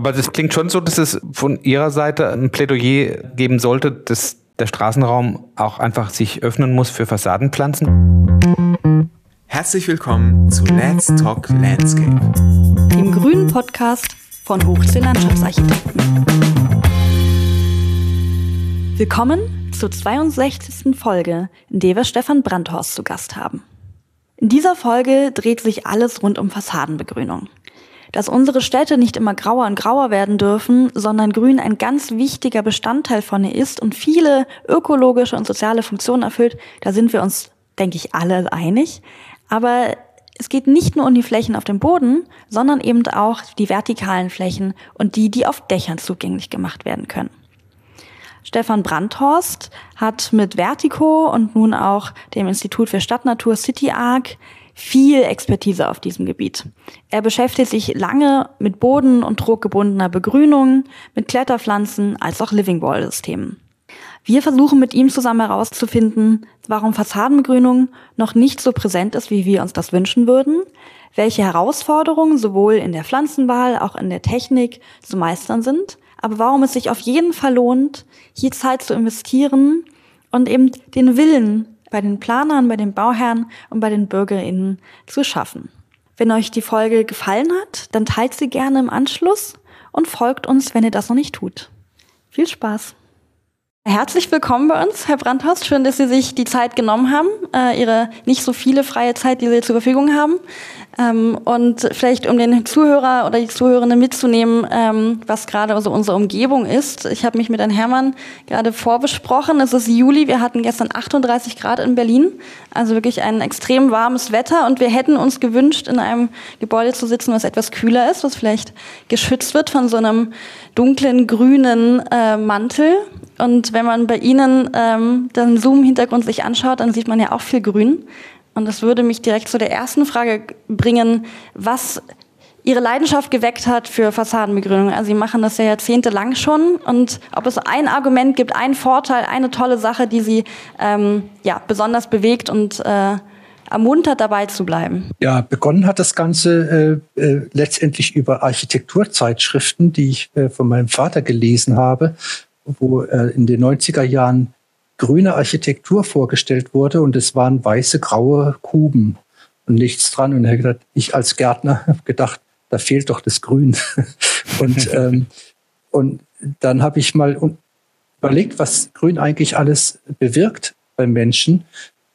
Aber das klingt schon so, dass es von Ihrer Seite ein Plädoyer geben sollte, dass der Straßenraum auch einfach sich öffnen muss für Fassadenpflanzen. Herzlich willkommen zu Let's Talk Landscape, dem grünen Podcast von Hochsee Landschaftsarchitekten. Willkommen zur 62. Folge, in der wir Stefan Brandhorst zu Gast haben. In dieser Folge dreht sich alles rund um Fassadenbegrünung dass unsere Städte nicht immer grauer und grauer werden dürfen, sondern Grün ein ganz wichtiger Bestandteil von ihr ist und viele ökologische und soziale Funktionen erfüllt, da sind wir uns, denke ich, alle einig. Aber es geht nicht nur um die Flächen auf dem Boden, sondern eben auch die vertikalen Flächen und die, die auf Dächern zugänglich gemacht werden können. Stefan Brandhorst hat mit Vertico und nun auch dem Institut für Stadtnatur City Arc viel Expertise auf diesem Gebiet. Er beschäftigt sich lange mit boden- und druckgebundener Begrünung, mit Kletterpflanzen als auch Living Wall Systemen. Wir versuchen mit ihm zusammen herauszufinden, warum Fassadenbegrünung noch nicht so präsent ist, wie wir uns das wünschen würden, welche Herausforderungen sowohl in der Pflanzenwahl, auch in der Technik zu meistern sind, aber warum es sich auf jeden Fall lohnt, hier Zeit zu investieren und eben den Willen bei den Planern, bei den Bauherren und bei den BürgerInnen zu schaffen. Wenn euch die Folge gefallen hat, dann teilt sie gerne im Anschluss und folgt uns, wenn ihr das noch nicht tut. Viel Spaß! Herzlich willkommen bei uns, Herr Brandhorst. Schön, dass Sie sich die Zeit genommen haben, äh, Ihre nicht so viele freie Zeit, die Sie zur Verfügung haben. Ähm, und vielleicht, um den Zuhörer oder die Zuhörende mitzunehmen, ähm, was gerade also unsere Umgebung ist. Ich habe mich mit Herrn Herrmann gerade vorbesprochen. Es ist Juli, wir hatten gestern 38 Grad in Berlin, also wirklich ein extrem warmes Wetter. Und wir hätten uns gewünscht, in einem Gebäude zu sitzen, was etwas kühler ist, was vielleicht geschützt wird von so einem dunklen grünen äh, Mantel. Und wenn man bei Ihnen ähm, den Zoom-Hintergrund sich anschaut, dann sieht man ja auch viel Grün. Und das würde mich direkt zu der ersten Frage bringen, was Ihre Leidenschaft geweckt hat für Fassadenbegrünung. Also Sie machen das ja jahrzehntelang schon. Und ob es ein Argument gibt, einen Vorteil, eine tolle Sache, die Sie ähm, ja, besonders bewegt und äh, ermuntert, dabei zu bleiben? Ja, begonnen hat das Ganze äh, äh, letztendlich über Architekturzeitschriften, die ich äh, von meinem Vater gelesen habe, wo äh, in den 90er Jahren grüne Architektur vorgestellt wurde und es waren weiße, graue Kuben und nichts dran. Und er hat gedacht, ich als Gärtner habe gedacht, da fehlt doch das Grün. und, ähm, und dann habe ich mal überlegt, was Grün eigentlich alles bewirkt beim Menschen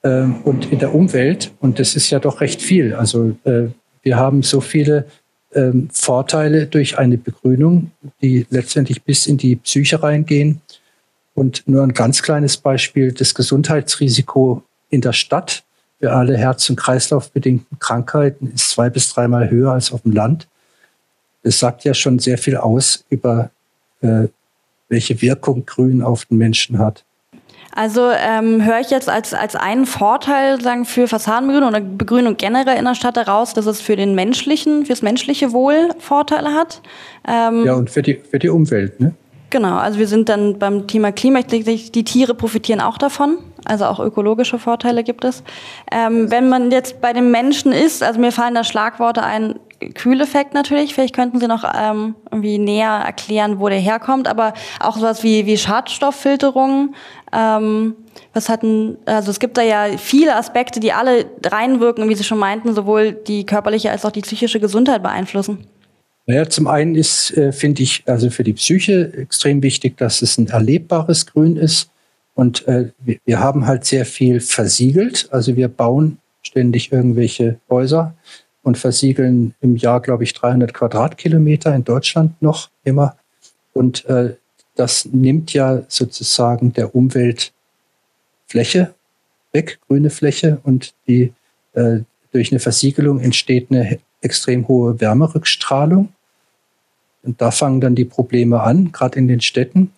ähm, und in der Umwelt. Und das ist ja doch recht viel. Also äh, wir haben so viele ähm, Vorteile durch eine Begrünung, die letztendlich bis in die Psyche reingehen. Und nur ein ganz kleines Beispiel, das Gesundheitsrisiko in der Stadt für alle Herz- und Kreislaufbedingten Krankheiten ist zwei bis dreimal höher als auf dem Land. Das sagt ja schon sehr viel aus über äh, welche Wirkung Grün auf den Menschen hat. Also ähm, höre ich jetzt als, als einen Vorteil sagen, für Fassadenbegrünung oder Begrünung generell in der Stadt heraus, dass es für den menschlichen, fürs menschliche Wohl Vorteile hat. Ähm, ja, und für die, für die Umwelt, ne? Genau, also wir sind dann beim Thema Klima, ich denke, die Tiere profitieren auch davon, also auch ökologische Vorteile gibt es. Ähm, wenn man jetzt bei den Menschen ist, also mir fallen da Schlagworte ein, Kühleffekt natürlich, vielleicht könnten Sie noch ähm, irgendwie näher erklären, wo der herkommt, aber auch sowas wie, wie Schadstofffilterung, ähm, was hatten, also es gibt da ja viele Aspekte, die alle reinwirken, wie Sie schon meinten, sowohl die körperliche als auch die psychische Gesundheit beeinflussen. Naja, zum einen ist, äh, finde ich, also für die Psyche extrem wichtig, dass es ein erlebbares Grün ist. Und äh, wir, wir haben halt sehr viel versiegelt. Also wir bauen ständig irgendwelche Häuser und versiegeln im Jahr, glaube ich, 300 Quadratkilometer in Deutschland noch immer. Und äh, das nimmt ja sozusagen der Umwelt Fläche weg, grüne Fläche. Und die, äh, durch eine Versiegelung entsteht eine extrem hohe Wärmerückstrahlung. Und da fangen dann die Probleme an, gerade in den Städten.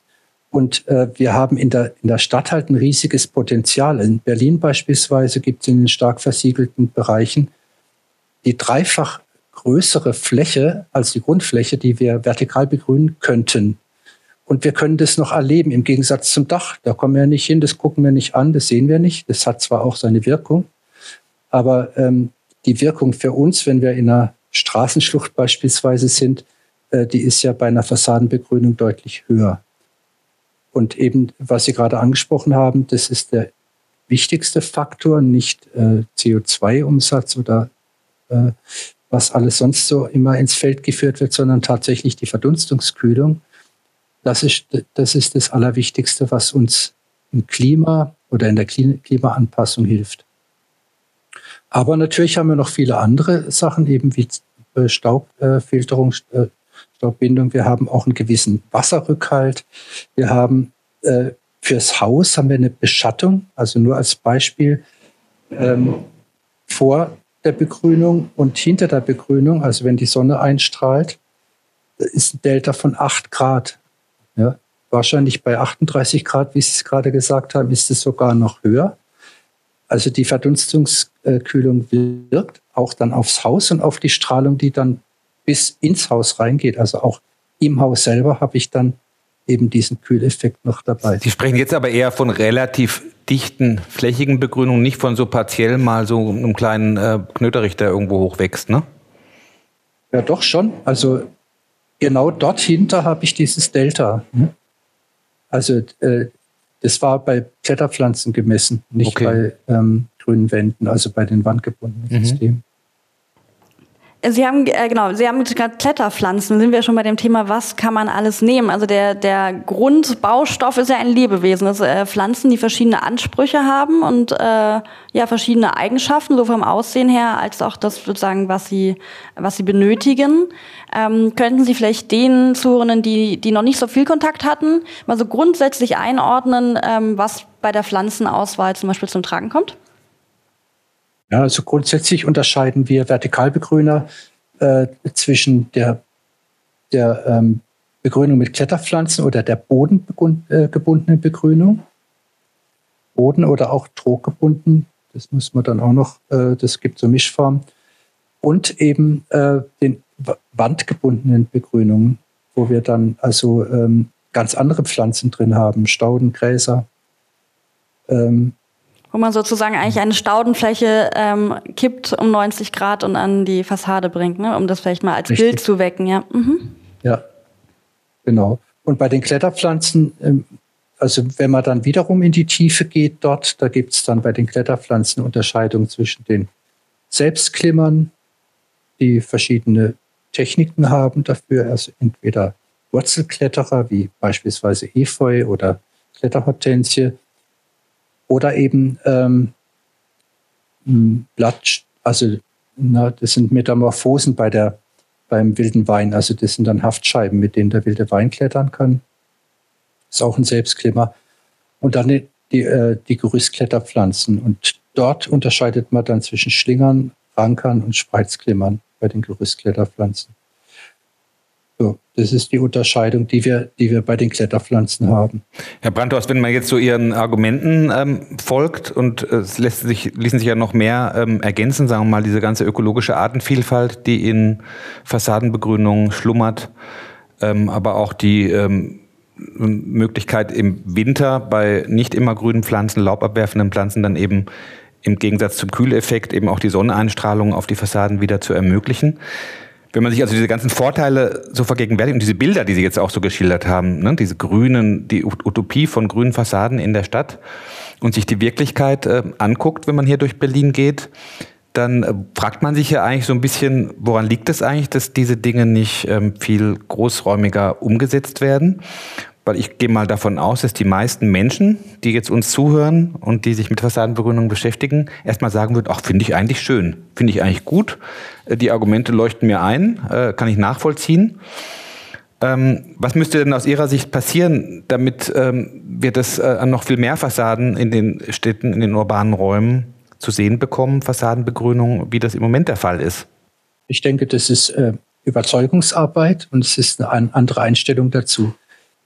Und äh, wir haben in der, in der Stadt halt ein riesiges Potenzial. In Berlin beispielsweise gibt es in den stark versiegelten Bereichen die dreifach größere Fläche als die Grundfläche, die wir vertikal begrünen könnten. Und wir können das noch erleben im Gegensatz zum Dach. Da kommen wir nicht hin, das gucken wir nicht an, das sehen wir nicht. Das hat zwar auch seine Wirkung, aber ähm, die Wirkung für uns, wenn wir in einer Straßenschlucht beispielsweise sind, die ist ja bei einer Fassadenbegrünung deutlich höher. Und eben, was Sie gerade angesprochen haben, das ist der wichtigste Faktor, nicht äh, CO2-Umsatz oder äh, was alles sonst so immer ins Feld geführt wird, sondern tatsächlich die Verdunstungskühlung. Das ist, das ist das Allerwichtigste, was uns im Klima oder in der Klimaanpassung hilft. Aber natürlich haben wir noch viele andere Sachen, eben wie äh, Staubfilterung, äh, Staubbindung. Wir haben auch einen gewissen Wasserrückhalt. Wir haben äh, fürs Haus haben wir eine Beschattung, also nur als Beispiel ähm, vor der Begrünung und hinter der Begrünung, also wenn die Sonne einstrahlt, ist ein Delta von 8 Grad. Ja, wahrscheinlich bei 38 Grad, wie Sie es gerade gesagt haben, ist es sogar noch höher. Also die Verdunstungskühlung wirkt auch dann aufs Haus und auf die Strahlung, die dann bis ins Haus reingeht. Also auch im Haus selber habe ich dann eben diesen Kühleffekt noch dabei. Sie sprechen jetzt aber eher von relativ dichten, flächigen Begrünungen, nicht von so partiell mal so einem kleinen äh, Knöterich, der irgendwo hochwächst, ne? Ja, doch schon. Also genau dort hinter habe ich dieses Delta. Ne? Also äh, das war bei Kletterpflanzen gemessen, nicht okay. bei ähm, grünen Wänden, also bei den wandgebundenen mhm. Systemen. Sie haben, äh, genau, Sie haben gerade Kletterpflanzen, sind wir schon bei dem Thema, was kann man alles nehmen? Also der, der Grundbaustoff ist ja ein Lebewesen, das äh, Pflanzen, die verschiedene Ansprüche haben und äh, ja, verschiedene Eigenschaften, so vom Aussehen her, als auch das sozusagen, was sie, was sie benötigen. Ähm, könnten Sie vielleicht den Zuhörenden, die, die noch nicht so viel Kontakt hatten, mal so grundsätzlich einordnen, ähm, was bei der Pflanzenauswahl zum Beispiel zum Tragen kommt? Ja, also grundsätzlich unterscheiden wir Vertikalbegrüner äh, zwischen der, der ähm, Begrünung mit Kletterpflanzen oder der bodengebundenen Begrünung. Boden oder auch troggebunden, das muss man dann auch noch, äh, das gibt so Mischformen. Und eben äh, den wandgebundenen Begrünungen, wo wir dann also ähm, ganz andere Pflanzen drin haben, Stauden, Gräser, ähm, wo man sozusagen eigentlich eine Staudenfläche ähm, kippt um 90 Grad und an die Fassade bringt, ne? um das vielleicht mal als Richtig. Bild zu wecken. Ja. Mhm. ja, genau. Und bei den Kletterpflanzen, ähm, also wenn man dann wiederum in die Tiefe geht dort, da gibt es dann bei den Kletterpflanzen Unterscheidung zwischen den Selbstklimmern, die verschiedene Techniken haben dafür, also entweder Wurzelkletterer wie beispielsweise Efeu oder Kletterhortensie oder eben ähm, Blatt, also na, das sind Metamorphosen bei der, beim wilden Wein. Also das sind dann Haftscheiben, mit denen der wilde Wein klettern kann. Ist auch ein Selbstklimmer. Und dann die, äh, die Gerüstkletterpflanzen. Und dort unterscheidet man dann zwischen Schlingern, Rankern und Spreizklimmern bei den Gerüstkletterpflanzen. Das ist die Unterscheidung, die wir, die wir bei den Kletterpflanzen haben. Herr Brandhaus, wenn man jetzt so Ihren Argumenten ähm, folgt und äh, es lässt sich, ließen sich ja noch mehr ähm, ergänzen, sagen wir mal, diese ganze ökologische Artenvielfalt, die in Fassadenbegrünungen schlummert, ähm, aber auch die ähm, Möglichkeit im Winter bei nicht immer grünen Pflanzen, laubabwerfenden Pflanzen dann eben im Gegensatz zum Kühleffekt eben auch die Sonneneinstrahlung auf die Fassaden wieder zu ermöglichen. Wenn man sich also diese ganzen Vorteile so vergegenwärtigt und diese Bilder, die Sie jetzt auch so geschildert haben, ne, diese grünen, die Utopie von grünen Fassaden in der Stadt und sich die Wirklichkeit äh, anguckt, wenn man hier durch Berlin geht, dann äh, fragt man sich ja eigentlich so ein bisschen, woran liegt es eigentlich, dass diese Dinge nicht ähm, viel großräumiger umgesetzt werden? Weil ich gehe mal davon aus, dass die meisten Menschen, die jetzt uns zuhören und die sich mit Fassadenbegrünung beschäftigen, erstmal sagen würden, ach, finde ich eigentlich schön, finde ich eigentlich gut. Äh, die Argumente leuchten mir ein, äh, kann ich nachvollziehen. Ähm, was müsste denn aus Ihrer Sicht passieren, damit ähm, wir das äh, an noch viel mehr Fassaden in den Städten, in den urbanen Räumen zu sehen bekommen, Fassadenbegrünung, wie das im Moment der Fall ist? Ich denke, das ist Überzeugungsarbeit und es ist eine andere Einstellung dazu.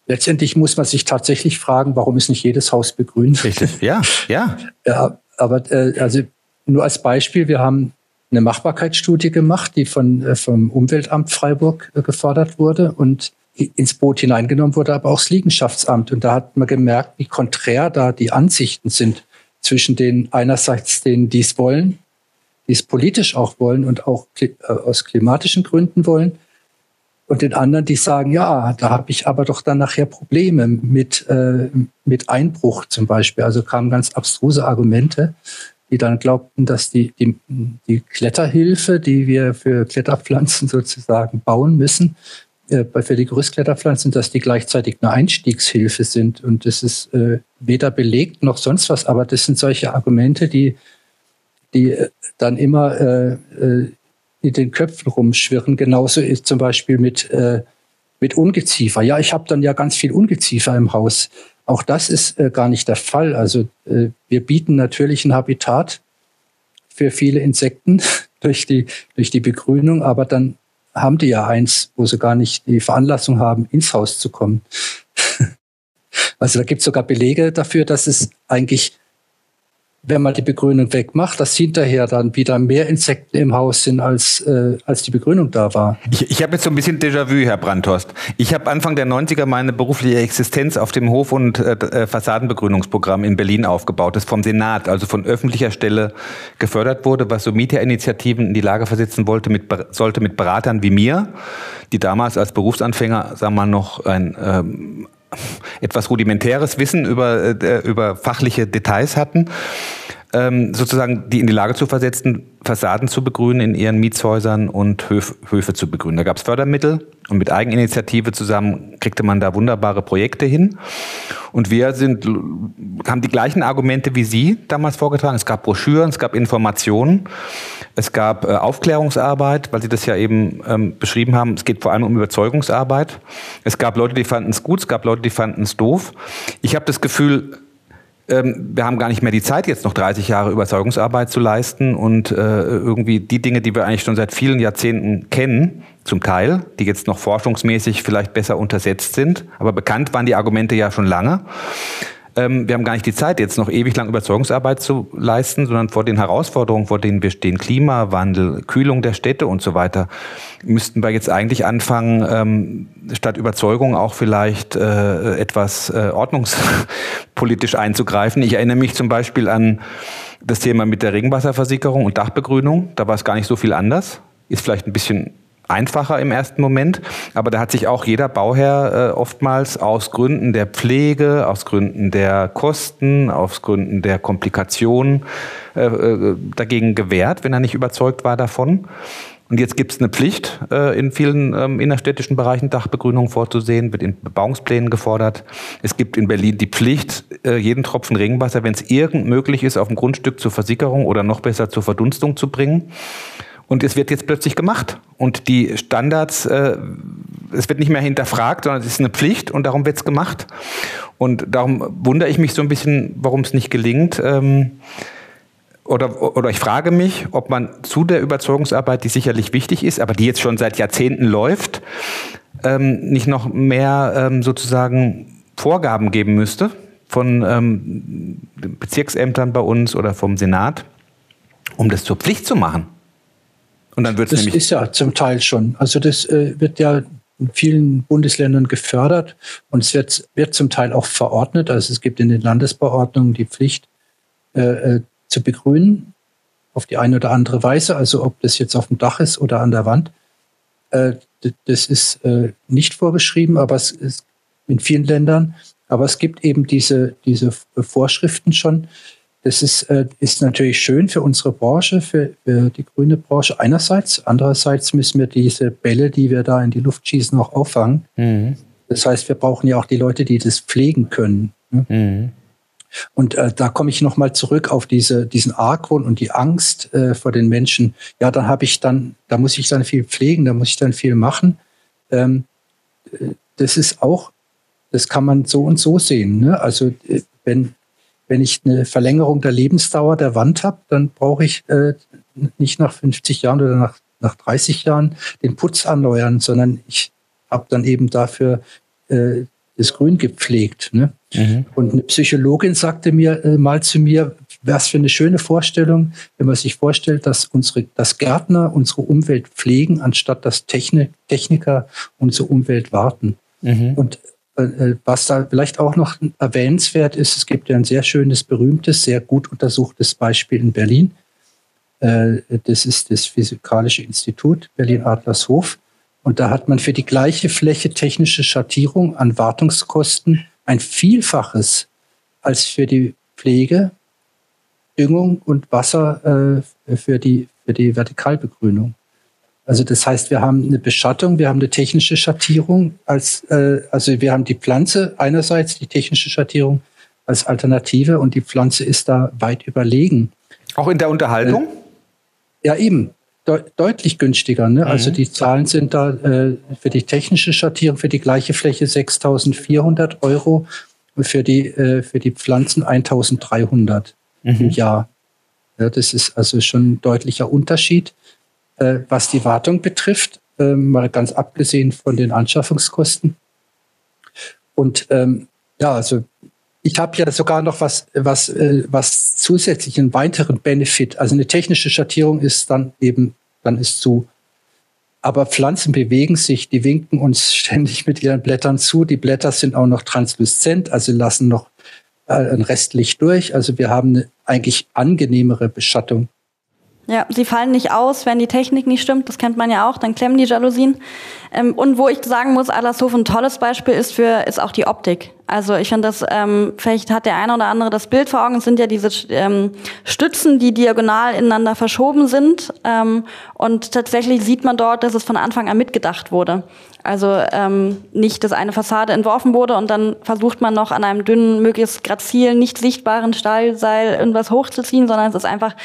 Letztendlich muss man sich tatsächlich fragen, warum ist nicht jedes Haus begrünt? Richtig, ja, ja. ja aber äh, also nur als Beispiel, wir haben eine Machbarkeitsstudie gemacht, die von, äh, vom Umweltamt Freiburg äh, gefordert wurde und ins Boot hineingenommen wurde, aber auch das Liegenschaftsamt. Und da hat man gemerkt, wie konträr da die Ansichten sind zwischen den einerseits denen, die es wollen, die es politisch auch wollen und auch äh, aus klimatischen Gründen wollen, und den anderen, die sagen, ja, da habe ich aber doch dann nachher Probleme mit, äh, mit Einbruch zum Beispiel. Also kamen ganz abstruse Argumente, die dann glaubten, dass die, die, die Kletterhilfe, die wir für Kletterpflanzen sozusagen bauen müssen, äh, für die Gerüstkletterpflanzen, dass die gleichzeitig eine Einstiegshilfe sind. Und das ist äh, weder belegt noch sonst was, aber das sind solche Argumente, die, die äh, dann immer äh, äh in den Köpfen rumschwirren. Genauso ist zum Beispiel mit, äh, mit Ungeziefer. Ja, ich habe dann ja ganz viel Ungeziefer im Haus. Auch das ist äh, gar nicht der Fall. Also äh, wir bieten natürlich ein Habitat für viele Insekten durch die, durch die Begrünung, aber dann haben die ja eins, wo sie gar nicht die Veranlassung haben, ins Haus zu kommen. also da gibt es sogar Belege dafür, dass es eigentlich wenn man die Begrünung wegmacht, dass hinterher dann wieder mehr Insekten im Haus sind, als, äh, als die Begrünung da war. Ich, ich habe jetzt so ein bisschen Déjà-vu, Herr Brandhorst. Ich habe Anfang der 90er meine berufliche Existenz auf dem Hof- und äh, äh, Fassadenbegrünungsprogramm in Berlin aufgebaut, das vom Senat, also von öffentlicher Stelle gefördert wurde, was so Mieterinitiativen in die Lage versetzen wollte, mit, sollte mit Beratern wie mir, die damals als Berufsanfänger, sagen wir mal, noch ein ähm, etwas rudimentäres Wissen über, äh, über fachliche Details hatten, ähm, sozusagen die in die Lage zu versetzen, Fassaden zu begrünen in ihren Mietshäusern und Höf, Höfe zu begrünen. Da gab es Fördermittel und mit Eigeninitiative zusammen kriegte man da wunderbare Projekte hin. Und wir sind, haben die gleichen Argumente wie Sie damals vorgetragen. Es gab Broschüren, es gab Informationen, es gab äh, Aufklärungsarbeit, weil Sie das ja eben ähm, beschrieben haben. Es geht vor allem um Überzeugungsarbeit. Es gab Leute, die fanden es gut, es gab Leute, die fanden es doof. Ich habe das Gefühl, ähm, wir haben gar nicht mehr die Zeit, jetzt noch 30 Jahre Überzeugungsarbeit zu leisten und äh, irgendwie die Dinge, die wir eigentlich schon seit vielen Jahrzehnten kennen, zum Teil, die jetzt noch forschungsmäßig vielleicht besser untersetzt sind, aber bekannt waren die Argumente ja schon lange. Ähm, wir haben gar nicht die Zeit, jetzt noch ewig lang Überzeugungsarbeit zu leisten, sondern vor den Herausforderungen, vor denen wir stehen, Klimawandel, Kühlung der Städte und so weiter, müssten wir jetzt eigentlich anfangen, ähm, statt Überzeugung auch vielleicht äh, etwas äh, ordnungspolitisch einzugreifen. Ich erinnere mich zum Beispiel an das Thema mit der Regenwasserversickerung und Dachbegrünung. Da war es gar nicht so viel anders. Ist vielleicht ein bisschen einfacher im ersten Moment, aber da hat sich auch jeder Bauherr äh, oftmals aus Gründen der Pflege, aus Gründen der Kosten, aus Gründen der Komplikationen äh, äh dagegen gewehrt, wenn er nicht überzeugt war davon. Und jetzt gibt es eine Pflicht, in vielen ähm, innerstädtischen Bereichen Dachbegrünung vorzusehen, wird in Bebauungsplänen gefordert. Es gibt in Berlin die Pflicht, jeden Tropfen Regenwasser, wenn es irgend möglich ist, auf dem Grundstück zur Versickerung oder noch besser zur Verdunstung zu bringen. Und es wird jetzt plötzlich gemacht. Und die Standards, äh, es wird nicht mehr hinterfragt, sondern es ist eine Pflicht und darum wird es gemacht. Und darum wundere ich mich so ein bisschen, warum es nicht gelingt. Ähm, oder, oder ich frage mich, ob man zu der Überzeugungsarbeit, die sicherlich wichtig ist, aber die jetzt schon seit Jahrzehnten läuft, ähm, nicht noch mehr ähm, sozusagen Vorgaben geben müsste von ähm, Bezirksämtern bei uns oder vom Senat, um das zur Pflicht zu machen. Und dann wird es nämlich. Das ist ja zum Teil schon. Also das äh, wird ja in vielen Bundesländern gefördert und es wird, wird zum Teil auch verordnet. Also es gibt in den Landesbeordnungen die Pflicht äh, äh zu begrünen auf die eine oder andere Weise. Also ob das jetzt auf dem Dach ist oder an der Wand. Äh, das ist äh, nicht vorgeschrieben, aber es ist in vielen Ländern. Aber es gibt eben diese, diese Vorschriften schon, das ist, äh, ist natürlich schön für unsere Branche, für, für die grüne Branche einerseits. Andererseits müssen wir diese Bälle, die wir da in die Luft schießen, auch auffangen. Mhm. Das heißt, wir brauchen ja auch die Leute, die das pflegen können. Ne? Mhm. Und äh, da komme ich nochmal zurück auf diese, diesen Argwohn und die Angst äh, vor den Menschen. Ja, dann habe ich dann, da muss ich dann viel pflegen, da muss ich dann viel machen. Ähm, äh, das ist auch, das kann man so und so sehen. Ne? Also äh, wenn wenn ich eine Verlängerung der Lebensdauer der Wand habe, dann brauche ich äh, nicht nach 50 Jahren oder nach, nach 30 Jahren den Putz erneuern, sondern ich habe dann eben dafür äh, das Grün gepflegt. Ne? Mhm. Und eine Psychologin sagte mir äh, mal zu mir, was für eine schöne Vorstellung, wenn man sich vorstellt, dass unsere, dass Gärtner unsere Umwelt pflegen, anstatt dass Technik, Techniker unsere Umwelt warten. Mhm. Und was da vielleicht auch noch erwähnenswert ist, es gibt ja ein sehr schönes, berühmtes, sehr gut untersuchtes Beispiel in Berlin. Äh, das ist das Physikalische Institut Berlin-Adlershof. Und da hat man für die gleiche Fläche technische Schattierung an Wartungskosten ein Vielfaches als für die Pflege, Düngung und Wasser äh, für, die, für die Vertikalbegrünung. Also das heißt, wir haben eine Beschattung, wir haben eine technische Schattierung als, äh, also wir haben die Pflanze einerseits, die technische Schattierung als Alternative und die Pflanze ist da weit überlegen. Auch in der Unterhaltung? Äh, ja, eben. De deutlich günstiger. Ne? Also mhm. Also die Zahlen sind da äh, für die technische Schattierung für die gleiche Fläche 6.400 Euro und für die, äh, für die Pflanzen 1.300 mhm. im Jahr. Ja, das ist also schon ein deutlicher Unterschied. Äh, was die Wartung betrifft, äh, mal ganz abgesehen von den Anschaffungskosten. Und ähm, ja, also ich habe ja sogar noch was, was, äh, was zusätzlich einen weiteren Benefit. Also eine technische Schattierung ist dann eben, dann ist zu. Aber Pflanzen bewegen sich, die winken uns ständig mit ihren Blättern zu. Die Blätter sind auch noch transluzent, also lassen noch äh, ein Restlicht durch. Also wir haben eine eigentlich angenehmere Beschattung. Ja, sie fallen nicht aus, wenn die Technik nicht stimmt. Das kennt man ja auch. Dann klemmen die Jalousien. Ähm, und wo ich sagen muss, Adlershof ein tolles Beispiel ist für, ist auch die Optik. Also ich finde das, ähm, vielleicht hat der eine oder andere das Bild vor Augen, es sind ja diese ähm, Stützen, die diagonal ineinander verschoben sind. Ähm, und tatsächlich sieht man dort, dass es von Anfang an mitgedacht wurde. Also ähm, nicht, dass eine Fassade entworfen wurde und dann versucht man noch an einem dünnen, möglichst grazil, nicht sichtbaren Stahlseil irgendwas hochzuziehen, sondern es ist einfach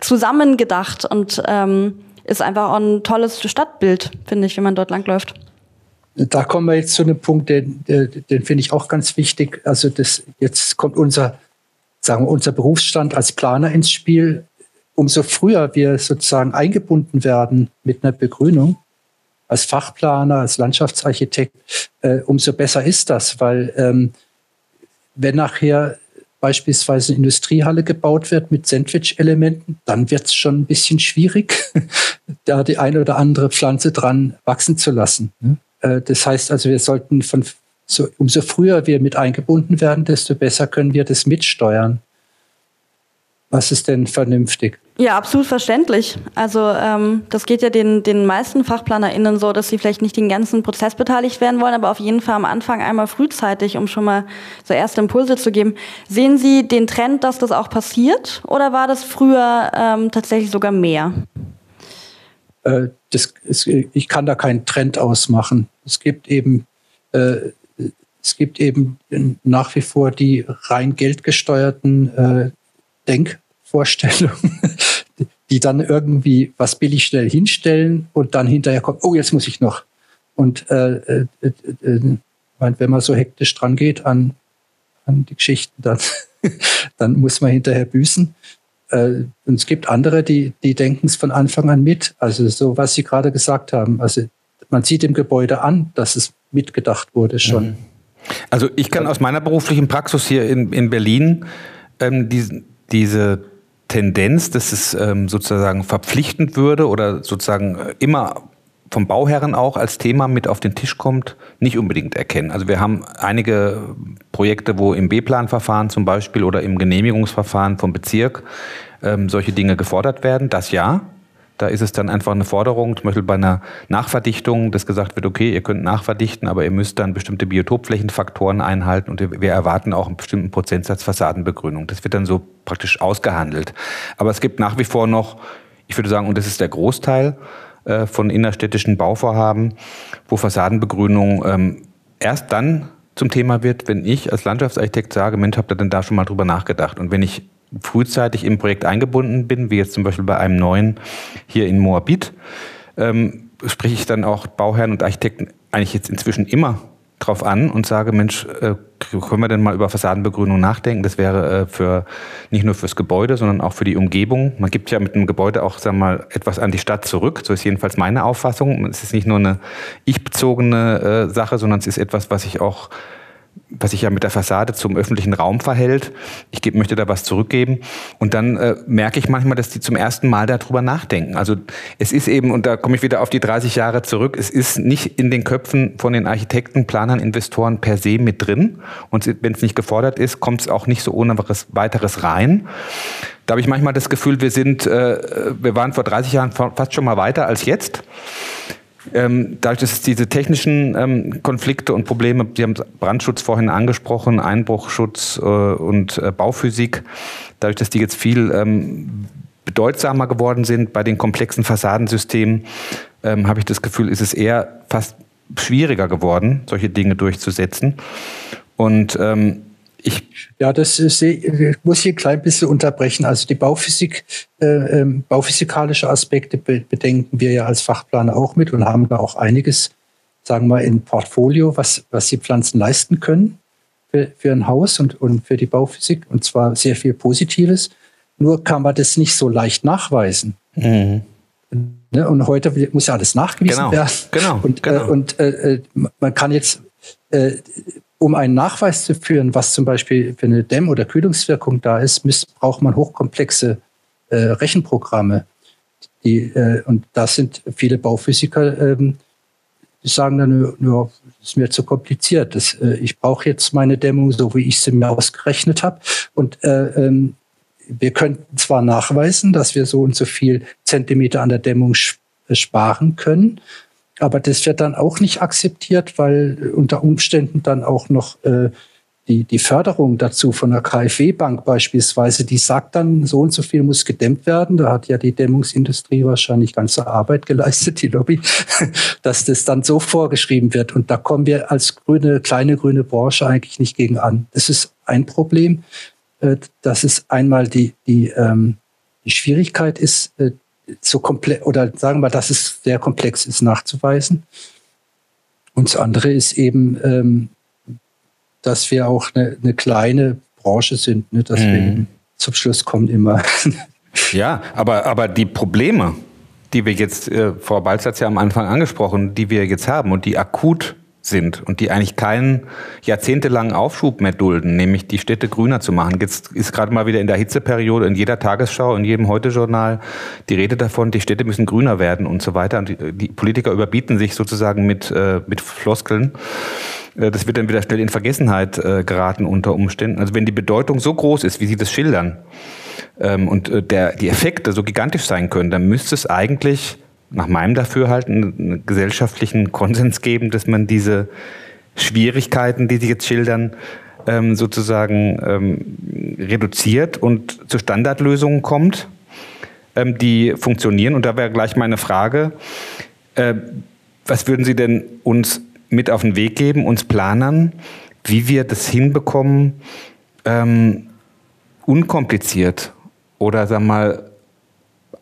zusammengedacht und ähm, ist einfach auch ein tolles Stadtbild, finde ich, wenn man dort langläuft. Da kommen wir jetzt zu einem Punkt, den, den finde ich auch ganz wichtig. Also das, jetzt kommt unser, sagen wir, unser Berufsstand als Planer ins Spiel. Umso früher wir sozusagen eingebunden werden mit einer Begrünung, als Fachplaner, als Landschaftsarchitekt, äh, umso besser ist das, weil ähm, wenn nachher beispielsweise eine Industriehalle gebaut wird mit Sandwich-Elementen, dann wird es schon ein bisschen schwierig, da die eine oder andere Pflanze dran wachsen zu lassen. Ne? Äh, das heißt also, wir sollten von so, umso früher wir mit eingebunden werden, desto besser können wir das mitsteuern. Was ist denn vernünftig? Ja, absolut verständlich. Also ähm, das geht ja den, den meisten FachplanerInnen so, dass sie vielleicht nicht den ganzen Prozess beteiligt werden wollen, aber auf jeden Fall am Anfang einmal frühzeitig, um schon mal so erste Impulse zu geben. Sehen Sie den Trend, dass das auch passiert oder war das früher ähm, tatsächlich sogar mehr? Äh, das, es, ich kann da keinen Trend ausmachen. Es gibt eben äh, es gibt eben nach wie vor die rein geldgesteuerten äh, Denk Vorstellungen, die dann irgendwie was billig schnell hinstellen und dann hinterher kommt, oh, jetzt muss ich noch. Und äh, äh, äh, äh wenn man so hektisch dran geht an, an die Geschichten, dann, dann muss man hinterher büßen. Äh, und es gibt andere, die, die denken es von Anfang an mit. Also so, was Sie gerade gesagt haben. Also man sieht im Gebäude an, dass es mitgedacht wurde schon. Mhm. Also ich kann aus meiner beruflichen Praxis hier in, in Berlin ähm, diesen, diese Tendenz, dass es ähm, sozusagen verpflichtend würde oder sozusagen äh, immer vom Bauherren auch als Thema mit auf den Tisch kommt, nicht unbedingt erkennen. Also wir haben einige Projekte, wo im B-Plan-Verfahren zum Beispiel oder im Genehmigungsverfahren vom Bezirk ähm, solche Dinge gefordert werden. Das ja. Da ist es dann einfach eine Forderung, zum Beispiel bei einer Nachverdichtung, dass gesagt wird, okay, ihr könnt nachverdichten, aber ihr müsst dann bestimmte Biotopflächenfaktoren einhalten und wir erwarten auch einen bestimmten Prozentsatz Fassadenbegrünung. Das wird dann so praktisch ausgehandelt. Aber es gibt nach wie vor noch, ich würde sagen, und das ist der Großteil äh, von innerstädtischen Bauvorhaben, wo Fassadenbegrünung ähm, erst dann zum Thema wird, wenn ich als Landschaftsarchitekt sage, Mensch, habt ihr denn da schon mal drüber nachgedacht? Und wenn ich frühzeitig im Projekt eingebunden bin, wie jetzt zum Beispiel bei einem neuen hier in Moabit, ähm, spreche ich dann auch Bauherren und Architekten eigentlich jetzt inzwischen immer drauf an und sage, Mensch, äh, können wir denn mal über Fassadenbegrünung nachdenken? Das wäre äh, für nicht nur fürs Gebäude, sondern auch für die Umgebung. Man gibt ja mit einem Gebäude auch, sagen wir mal, etwas an die Stadt zurück. So ist jedenfalls meine Auffassung. Es ist nicht nur eine ich-bezogene äh, Sache, sondern es ist etwas, was ich auch was sich ja mit der Fassade zum öffentlichen Raum verhält. Ich geb, möchte da was zurückgeben. Und dann äh, merke ich manchmal, dass die zum ersten Mal darüber nachdenken. Also es ist eben, und da komme ich wieder auf die 30 Jahre zurück, es ist nicht in den Köpfen von den Architekten, Planern, Investoren per se mit drin. Und wenn es nicht gefordert ist, kommt es auch nicht so ohne weiteres rein. Da habe ich manchmal das Gefühl, wir sind, äh, wir waren vor 30 Jahren fast schon mal weiter als jetzt ähm, dadurch, dass es diese technischen ähm, Konflikte und Probleme, Sie haben Brandschutz vorhin angesprochen, Einbruchschutz äh, und äh, Bauphysik, dadurch, dass die jetzt viel ähm, bedeutsamer geworden sind bei den komplexen Fassadensystemen, ähm, habe ich das Gefühl, ist es eher fast schwieriger geworden, solche Dinge durchzusetzen. Und ähm, ich ja, das ist, ich muss hier ein klein bisschen unterbrechen. Also die Bauphysik, äh, ähm, bauphysikalische Aspekte bedenken wir ja als Fachplaner auch mit und haben da auch einiges, sagen wir, in Portfolio, was, was die Pflanzen leisten können für, für ein Haus und, und für die Bauphysik. Und zwar sehr viel Positives. Nur kann man das nicht so leicht nachweisen. Mhm. Ne? Und heute muss ja alles nachgewiesen genau, werden. Genau. Und, genau. Äh, und äh, man kann jetzt, äh, um einen Nachweis zu führen, was zum Beispiel für eine Dämm- oder Kühlungswirkung da ist, braucht man hochkomplexe äh, Rechenprogramme. Die, äh, und da sind viele Bauphysiker, ähm, die sagen dann, das ist mir zu kompliziert. Das, äh, ich brauche jetzt meine Dämmung, so wie ich sie mir ausgerechnet habe. Und äh, ähm, wir könnten zwar nachweisen, dass wir so und so viel Zentimeter an der Dämmung äh, sparen können, aber das wird dann auch nicht akzeptiert, weil unter Umständen dann auch noch äh, die, die Förderung dazu von der KfW-Bank beispielsweise, die sagt dann, so und so viel muss gedämmt werden. Da hat ja die Dämmungsindustrie wahrscheinlich ganze Arbeit geleistet, die Lobby, dass das dann so vorgeschrieben wird. Und da kommen wir als grüne, kleine grüne Branche eigentlich nicht gegen an. Das ist ein Problem. Äh, dass es einmal die, die, ähm, die Schwierigkeit ist, äh, so komplex oder sagen wir, dass es sehr komplex ist nachzuweisen. Und das andere ist eben, ähm, dass wir auch eine, eine kleine Branche sind, ne? dass mhm. wir eben zum Schluss kommen immer. ja, aber, aber die Probleme, die wir jetzt, äh, Frau Balz hat es ja am Anfang angesprochen, die wir jetzt haben und die akut sind und die eigentlich keinen jahrzehntelangen Aufschub mehr dulden, nämlich die Städte grüner zu machen. Jetzt ist gerade mal wieder in der Hitzeperiode in jeder Tagesschau, in jedem Heute-Journal die Rede davon, die Städte müssen grüner werden und so weiter. Und die, Politiker überbieten sich sozusagen mit, äh, mit Floskeln. Äh, das wird dann wieder schnell in Vergessenheit äh, geraten unter Umständen. Also wenn die Bedeutung so groß ist, wie Sie das schildern, ähm, und äh, der, die Effekte so gigantisch sein können, dann müsste es eigentlich nach meinem Dafürhalten einen gesellschaftlichen Konsens geben, dass man diese Schwierigkeiten, die Sie jetzt schildern, ähm, sozusagen ähm, reduziert und zu Standardlösungen kommt, ähm, die funktionieren. Und da wäre gleich meine Frage, äh, was würden Sie denn uns mit auf den Weg geben, uns Planern, wie wir das hinbekommen, ähm, unkompliziert oder sag mal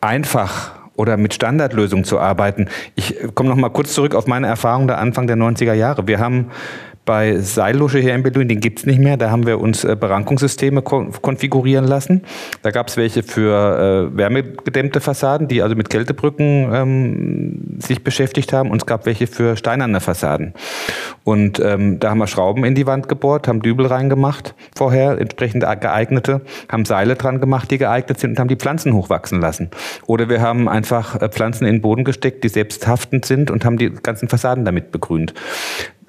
einfach oder mit Standardlösungen zu arbeiten. Ich komme noch mal kurz zurück auf meine Erfahrung der Anfang der 90er Jahre. Wir haben bei Seillusche hier in Berlin, den gibt es nicht mehr. Da haben wir uns äh, Berankungssysteme kon konfigurieren lassen. Da gab es welche für äh, wärmegedämmte Fassaden, die also mit Kältebrücken ähm, sich beschäftigt haben. Und es gab welche für steinerne Fassaden. Und ähm, da haben wir Schrauben in die Wand gebohrt, haben Dübel reingemacht, vorher entsprechend geeignete, haben Seile dran gemacht, die geeignet sind und haben die Pflanzen hochwachsen lassen. Oder wir haben einfach äh, Pflanzen in den Boden gesteckt, die selbsthaftend sind und haben die ganzen Fassaden damit begrünt.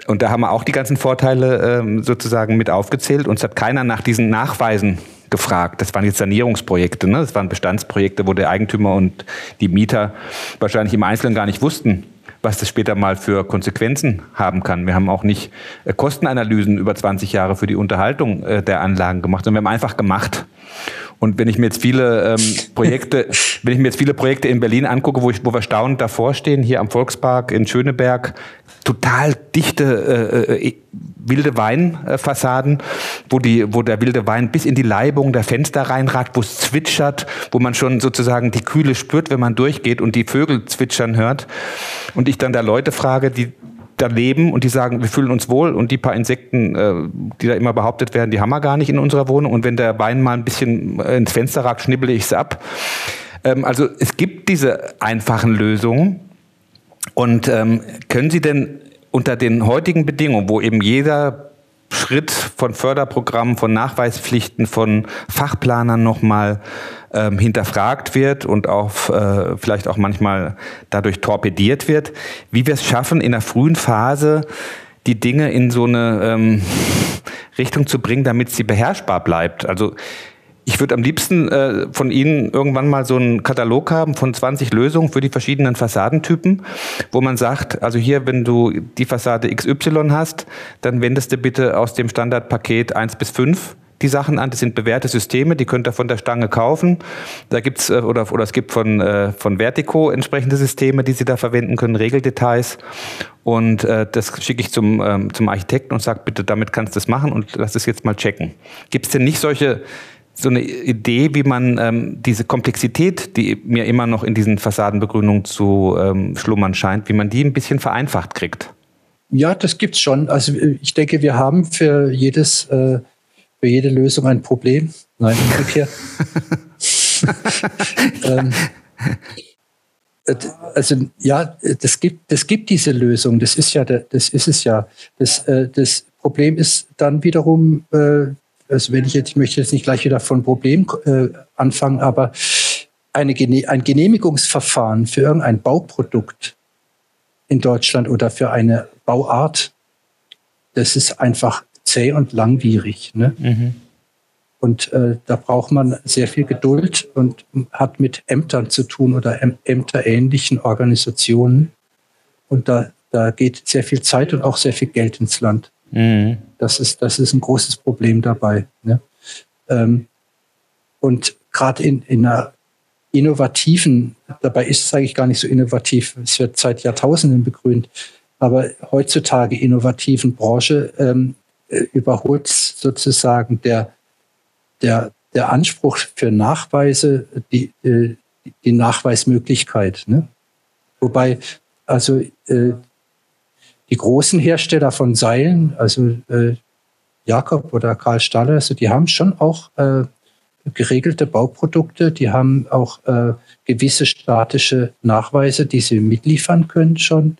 Und da haben wir auch die ganzen Vorteile ähm, sozusagen mit aufgezählt. Uns hat keiner nach diesen Nachweisen gefragt. Das waren jetzt Sanierungsprojekte, ne? das waren Bestandsprojekte, wo der Eigentümer und die Mieter wahrscheinlich im Einzelnen gar nicht wussten, was das später mal für Konsequenzen haben kann. Wir haben auch nicht äh, Kostenanalysen über 20 Jahre für die Unterhaltung äh, der Anlagen gemacht, sondern wir haben einfach gemacht. Und wenn ich mir jetzt viele ähm, Projekte, wenn ich mir jetzt viele Projekte in Berlin angucke, wo, ich, wo wir staunend davor stehen, hier am Volkspark in Schöneberg, total dichte äh, äh, wilde Weinfassaden, wo, die, wo der wilde Wein bis in die Leibung der Fenster reinragt, wo es zwitschert, wo man schon sozusagen die Kühle spürt, wenn man durchgeht und die Vögel zwitschern hört. Und ich dann da Leute frage, die da leben und die sagen, wir fühlen uns wohl und die paar Insekten, äh, die da immer behauptet werden, die haben wir gar nicht in unserer Wohnung und wenn der Wein mal ein bisschen ins Fenster ragt, schnibbele ich es ab. Ähm, also es gibt diese einfachen Lösungen und ähm, können Sie denn unter den heutigen Bedingungen, wo eben jeder Schritt von Förderprogrammen, von Nachweispflichten, von Fachplanern nochmal ähm, hinterfragt wird und auch äh, vielleicht auch manchmal dadurch torpediert wird, wie wir es schaffen, in der frühen Phase die Dinge in so eine ähm, Richtung zu bringen, damit sie beherrschbar bleibt. Also Ich würde am liebsten äh, von Ihnen irgendwann mal so einen Katalog haben von 20 Lösungen für die verschiedenen Fassadentypen, wo man sagt, also hier, wenn du die Fassade XY hast, dann wendest du bitte aus dem Standardpaket 1 bis 5 die Sachen an. Das sind bewährte Systeme, die könnt ihr von der Stange kaufen. Da gibt's äh, oder oder es gibt von äh, von Vertico entsprechende Systeme, die Sie da verwenden können, Regeldetails. Und äh, das schicke ich zum ähm, zum Architekten und sage bitte, damit kannst du das machen und lass es jetzt mal checken. Gibt es denn nicht solche so eine Idee, wie man ähm, diese Komplexität, die mir immer noch in diesen Fassadenbegrünungen zu ähm, schlummern scheint, wie man die ein bisschen vereinfacht kriegt? Ja, das gibt's schon. Also ich denke, wir haben für jedes äh, für jede Lösung ein Problem. Nein, umgekehrt. ähm, äh, also ja, das gibt, das gibt diese Lösung. Das ist ja, das ist es ja. Das, äh, das Problem ist dann wiederum, äh, also wenn ich jetzt, ich möchte jetzt nicht gleich wieder von Problem anfangen, aber eine, ein Genehmigungsverfahren für irgendein Bauprodukt in Deutschland oder für eine Bauart, das ist einfach zäh und langwierig. Ne? Mhm. Und äh, da braucht man sehr viel Geduld und hat mit Ämtern zu tun oder ämterähnlichen Organisationen. Und da, da geht sehr viel Zeit und auch sehr viel Geld ins Land. Mhm. Das, ist, das ist ein großes Problem dabei. Ne? Ähm, und gerade in, in einer innovativen, dabei ist es eigentlich gar nicht so innovativ, es wird seit Jahrtausenden begrünt, aber heutzutage innovativen Branche ähm, äh, überholt sozusagen der, der, der Anspruch für Nachweise die, äh, die Nachweismöglichkeit. Ne? Wobei also äh, die großen Hersteller von Seilen, also äh, Jakob oder Karl Staller, also die haben schon auch äh, geregelte Bauprodukte, die haben auch äh, gewisse statische Nachweise, die sie mitliefern können schon.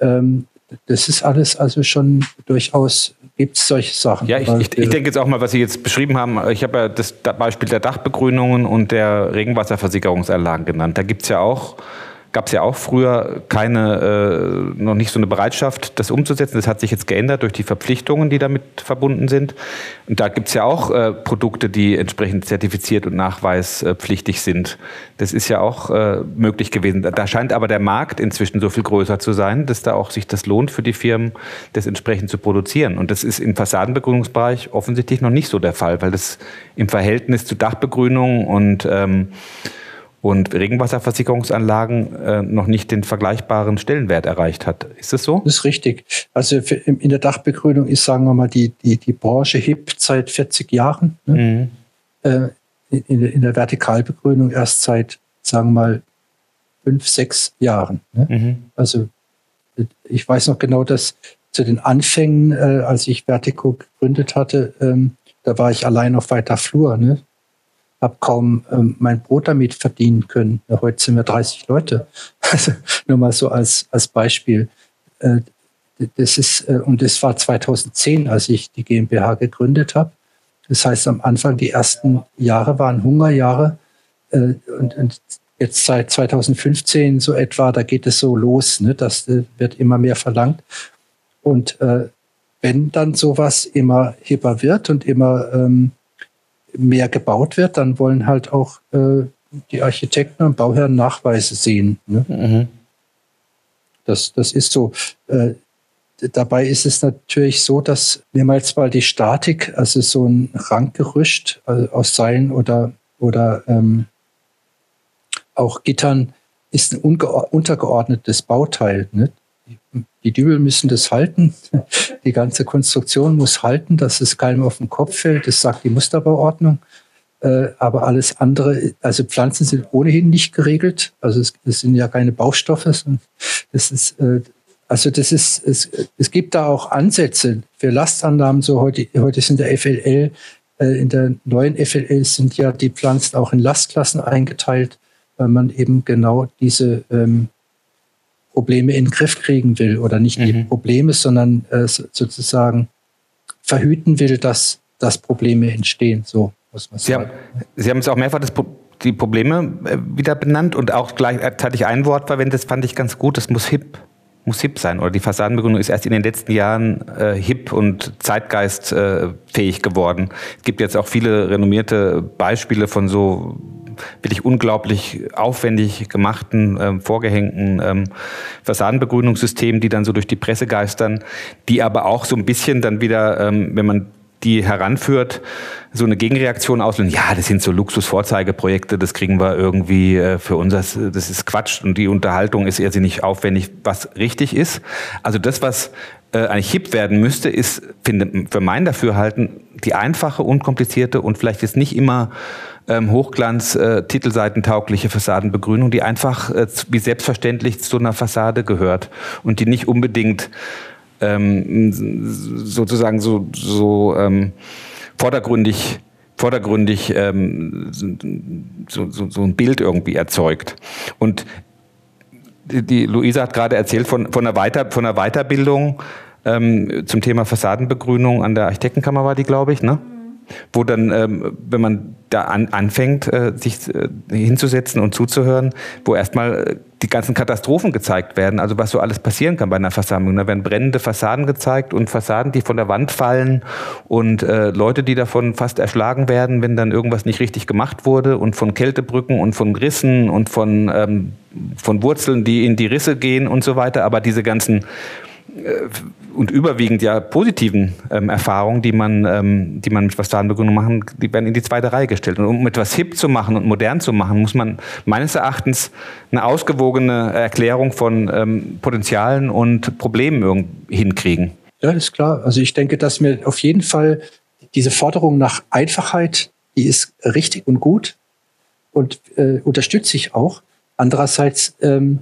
Ähm, das ist alles also schon durchaus, gibt es solche Sachen. Ja, ich, ich, ich, denke jetzt auch mal, was Sie jetzt beschrieben haben, ich habe ja das Beispiel der Dachbegrünungen und der Regenwasserversickerungsanlagen genannt. Da gibt es ja auch gab es ja auch früher keine, äh, noch nicht so eine Bereitschaft, das umzusetzen. Das hat sich jetzt geändert durch die Verpflichtungen, die damit verbunden sind. Und da gibt es ja auch äh, Produkte, die entsprechend zertifiziert und nachweispflichtig sind. Das ist ja auch äh, möglich gewesen. Da scheint aber der Markt inzwischen so viel größer zu sein, dass da auch sich das lohnt für die Firmen, das entsprechend zu produzieren. Und das ist im Fassadenbegrünungsbereich offensichtlich noch nicht so der Fall, weil das im Verhältnis zu Dachbegrünung und ähm, und Regenwasserversickerungsanlagen äh, noch nicht den vergleichbaren Stellenwert erreicht hat. Ist das so? Das ist richtig. Also für, in der Dachbegrünung ist, sagen wir mal, die, die, die Branche hip seit 40 Jahren. Ne? Mhm. Äh, in, in, der Vertikalbegrünung erst seit, sagen wir mal, fünf, sechs Jahren. Ne? Mhm. Also ich weiß noch genau, dass zu den Anfängen, äh, als ich Vertico gegründet hatte, ähm, da war ich allein auf weiter Flur. Ne? Habe kaum ähm, mein Brot damit verdienen können. Heute sind wir 30 Leute. Also nur mal so als, als Beispiel. Äh, das ist, äh, und das war 2010, als ich die GmbH gegründet habe. Das heißt, am Anfang, die ersten Jahre waren Hungerjahre. Äh, und, und jetzt seit 2015 so etwa, da geht es so los. Ne? Das äh, wird immer mehr verlangt. Und äh, wenn dann sowas immer hipper wird und immer ähm, mehr gebaut wird, dann wollen halt auch äh, die Architekten und Bauherren Nachweise sehen. Ne? Mhm. Das, das ist so. Äh, dabei ist es natürlich so, dass wenn man jetzt mal die Statik, also so ein Ranggerüst also aus Seilen oder, oder ähm, auch Gittern, ist ein untergeordnetes Bauteil. Ne? Die Dübel müssen das halten. Die ganze Konstruktion muss halten, dass es keinem auf den Kopf fällt. Das sagt die Musterbauordnung. Äh, aber alles andere, also Pflanzen sind ohnehin nicht geregelt. Also es, es sind ja keine Baustoffe. Das ist, äh, also das ist, es, es gibt da auch Ansätze für Lastannahmen. So heute, heute sind der FLL, äh, in der neuen FLL sind ja die Pflanzen auch in Lastklassen eingeteilt, weil man eben genau diese ähm, Probleme in den Griff kriegen will oder nicht mhm. die Probleme, sondern äh, sozusagen verhüten will, dass, dass Probleme entstehen. So muss man Sie sagen. Haben, Sie haben es auch mehrfach das, die Probleme äh, wieder benannt und auch gleichzeitig ein Wort verwendet, das fand ich ganz gut, das muss hip muss hip sein. Oder die Fassadenbegrünung ist erst in den letzten Jahren äh, hip und zeitgeistfähig äh, geworden. Es gibt jetzt auch viele renommierte Beispiele von so wirklich unglaublich aufwendig gemachten, ähm, vorgehängten ähm, Fassadenbegrünungssystemen, die dann so durch die Presse geistern, die aber auch so ein bisschen dann wieder, ähm, wenn man die heranführt, so eine Gegenreaktion auslösen. Ja, das sind so Luxusvorzeigeprojekte, das kriegen wir irgendwie äh, für uns, das, ist Quatsch und die Unterhaltung ist irrsinnig aufwendig, was richtig ist. Also das, was äh, eigentlich hip werden müsste, ist, finde, für mein Dafürhalten, die einfache, unkomplizierte und vielleicht jetzt nicht immer ähm, Hochglanz, äh, titelseitentaugliche Fassadenbegrünung, die einfach äh, wie selbstverständlich zu einer Fassade gehört und die nicht unbedingt ähm, sozusagen so, so ähm, vordergründig vordergründig ähm, so, so, so, ein Bild irgendwie erzeugt. Und die, die Luisa hat gerade erzählt von, von, einer, Weiter, von einer Weiterbildung ähm, zum Thema Fassadenbegrünung an der Architektenkammer war die, glaube ich, ne? Wo dann, ähm, wenn man da an, anfängt, äh, sich äh, hinzusetzen und zuzuhören, wo erstmal äh, die ganzen Katastrophen gezeigt werden, also was so alles passieren kann bei einer Versammlung. Da werden brennende Fassaden gezeigt und Fassaden, die von der Wand fallen und äh, Leute, die davon fast erschlagen werden, wenn dann irgendwas nicht richtig gemacht wurde und von Kältebrücken und von Rissen und von, ähm, von Wurzeln, die in die Risse gehen und so weiter. Aber diese ganzen äh, und überwiegend ja positiven ähm, Erfahrungen, die man, ähm, die man mit Fassadenbegrünung machen, die werden in die zweite Reihe gestellt. Und um etwas hip zu machen und modern zu machen, muss man meines Erachtens eine ausgewogene Erklärung von ähm, Potenzialen und Problemen hinkriegen. Ja, ist klar. Also ich denke, dass mir auf jeden Fall diese Forderung nach Einfachheit, die ist richtig und gut und äh, unterstütze ich auch. Andererseits ähm,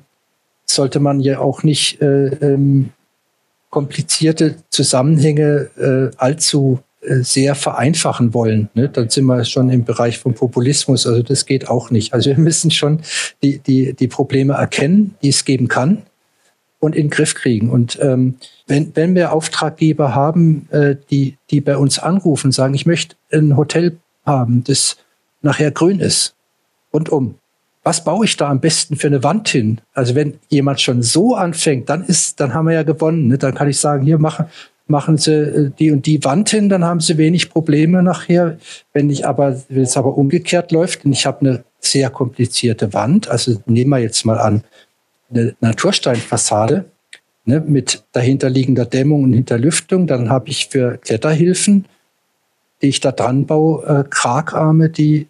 sollte man ja auch nicht äh, ähm, komplizierte Zusammenhänge äh, allzu äh, sehr vereinfachen wollen. Ne? Dann sind wir schon im Bereich vom Populismus. Also das geht auch nicht. Also wir müssen schon die, die, die Probleme erkennen, die es geben kann und in den Griff kriegen. Und ähm, wenn, wenn wir Auftraggeber haben, äh, die, die bei uns anrufen, sagen, ich möchte ein Hotel haben, das nachher grün ist, rundum, was baue ich da am besten für eine Wand hin? Also wenn jemand schon so anfängt, dann ist, dann haben wir ja gewonnen. Ne? Dann kann ich sagen, hier machen, machen Sie äh, die und die Wand hin, dann haben Sie wenig Probleme nachher. Wenn ich aber, wenn es aber umgekehrt läuft und ich habe eine sehr komplizierte Wand, also nehmen wir jetzt mal an, eine Natursteinfassade ne, mit dahinterliegender Dämmung und Hinterlüftung, dann habe ich für Kletterhilfen, die ich da dran baue, äh, Kragarme, die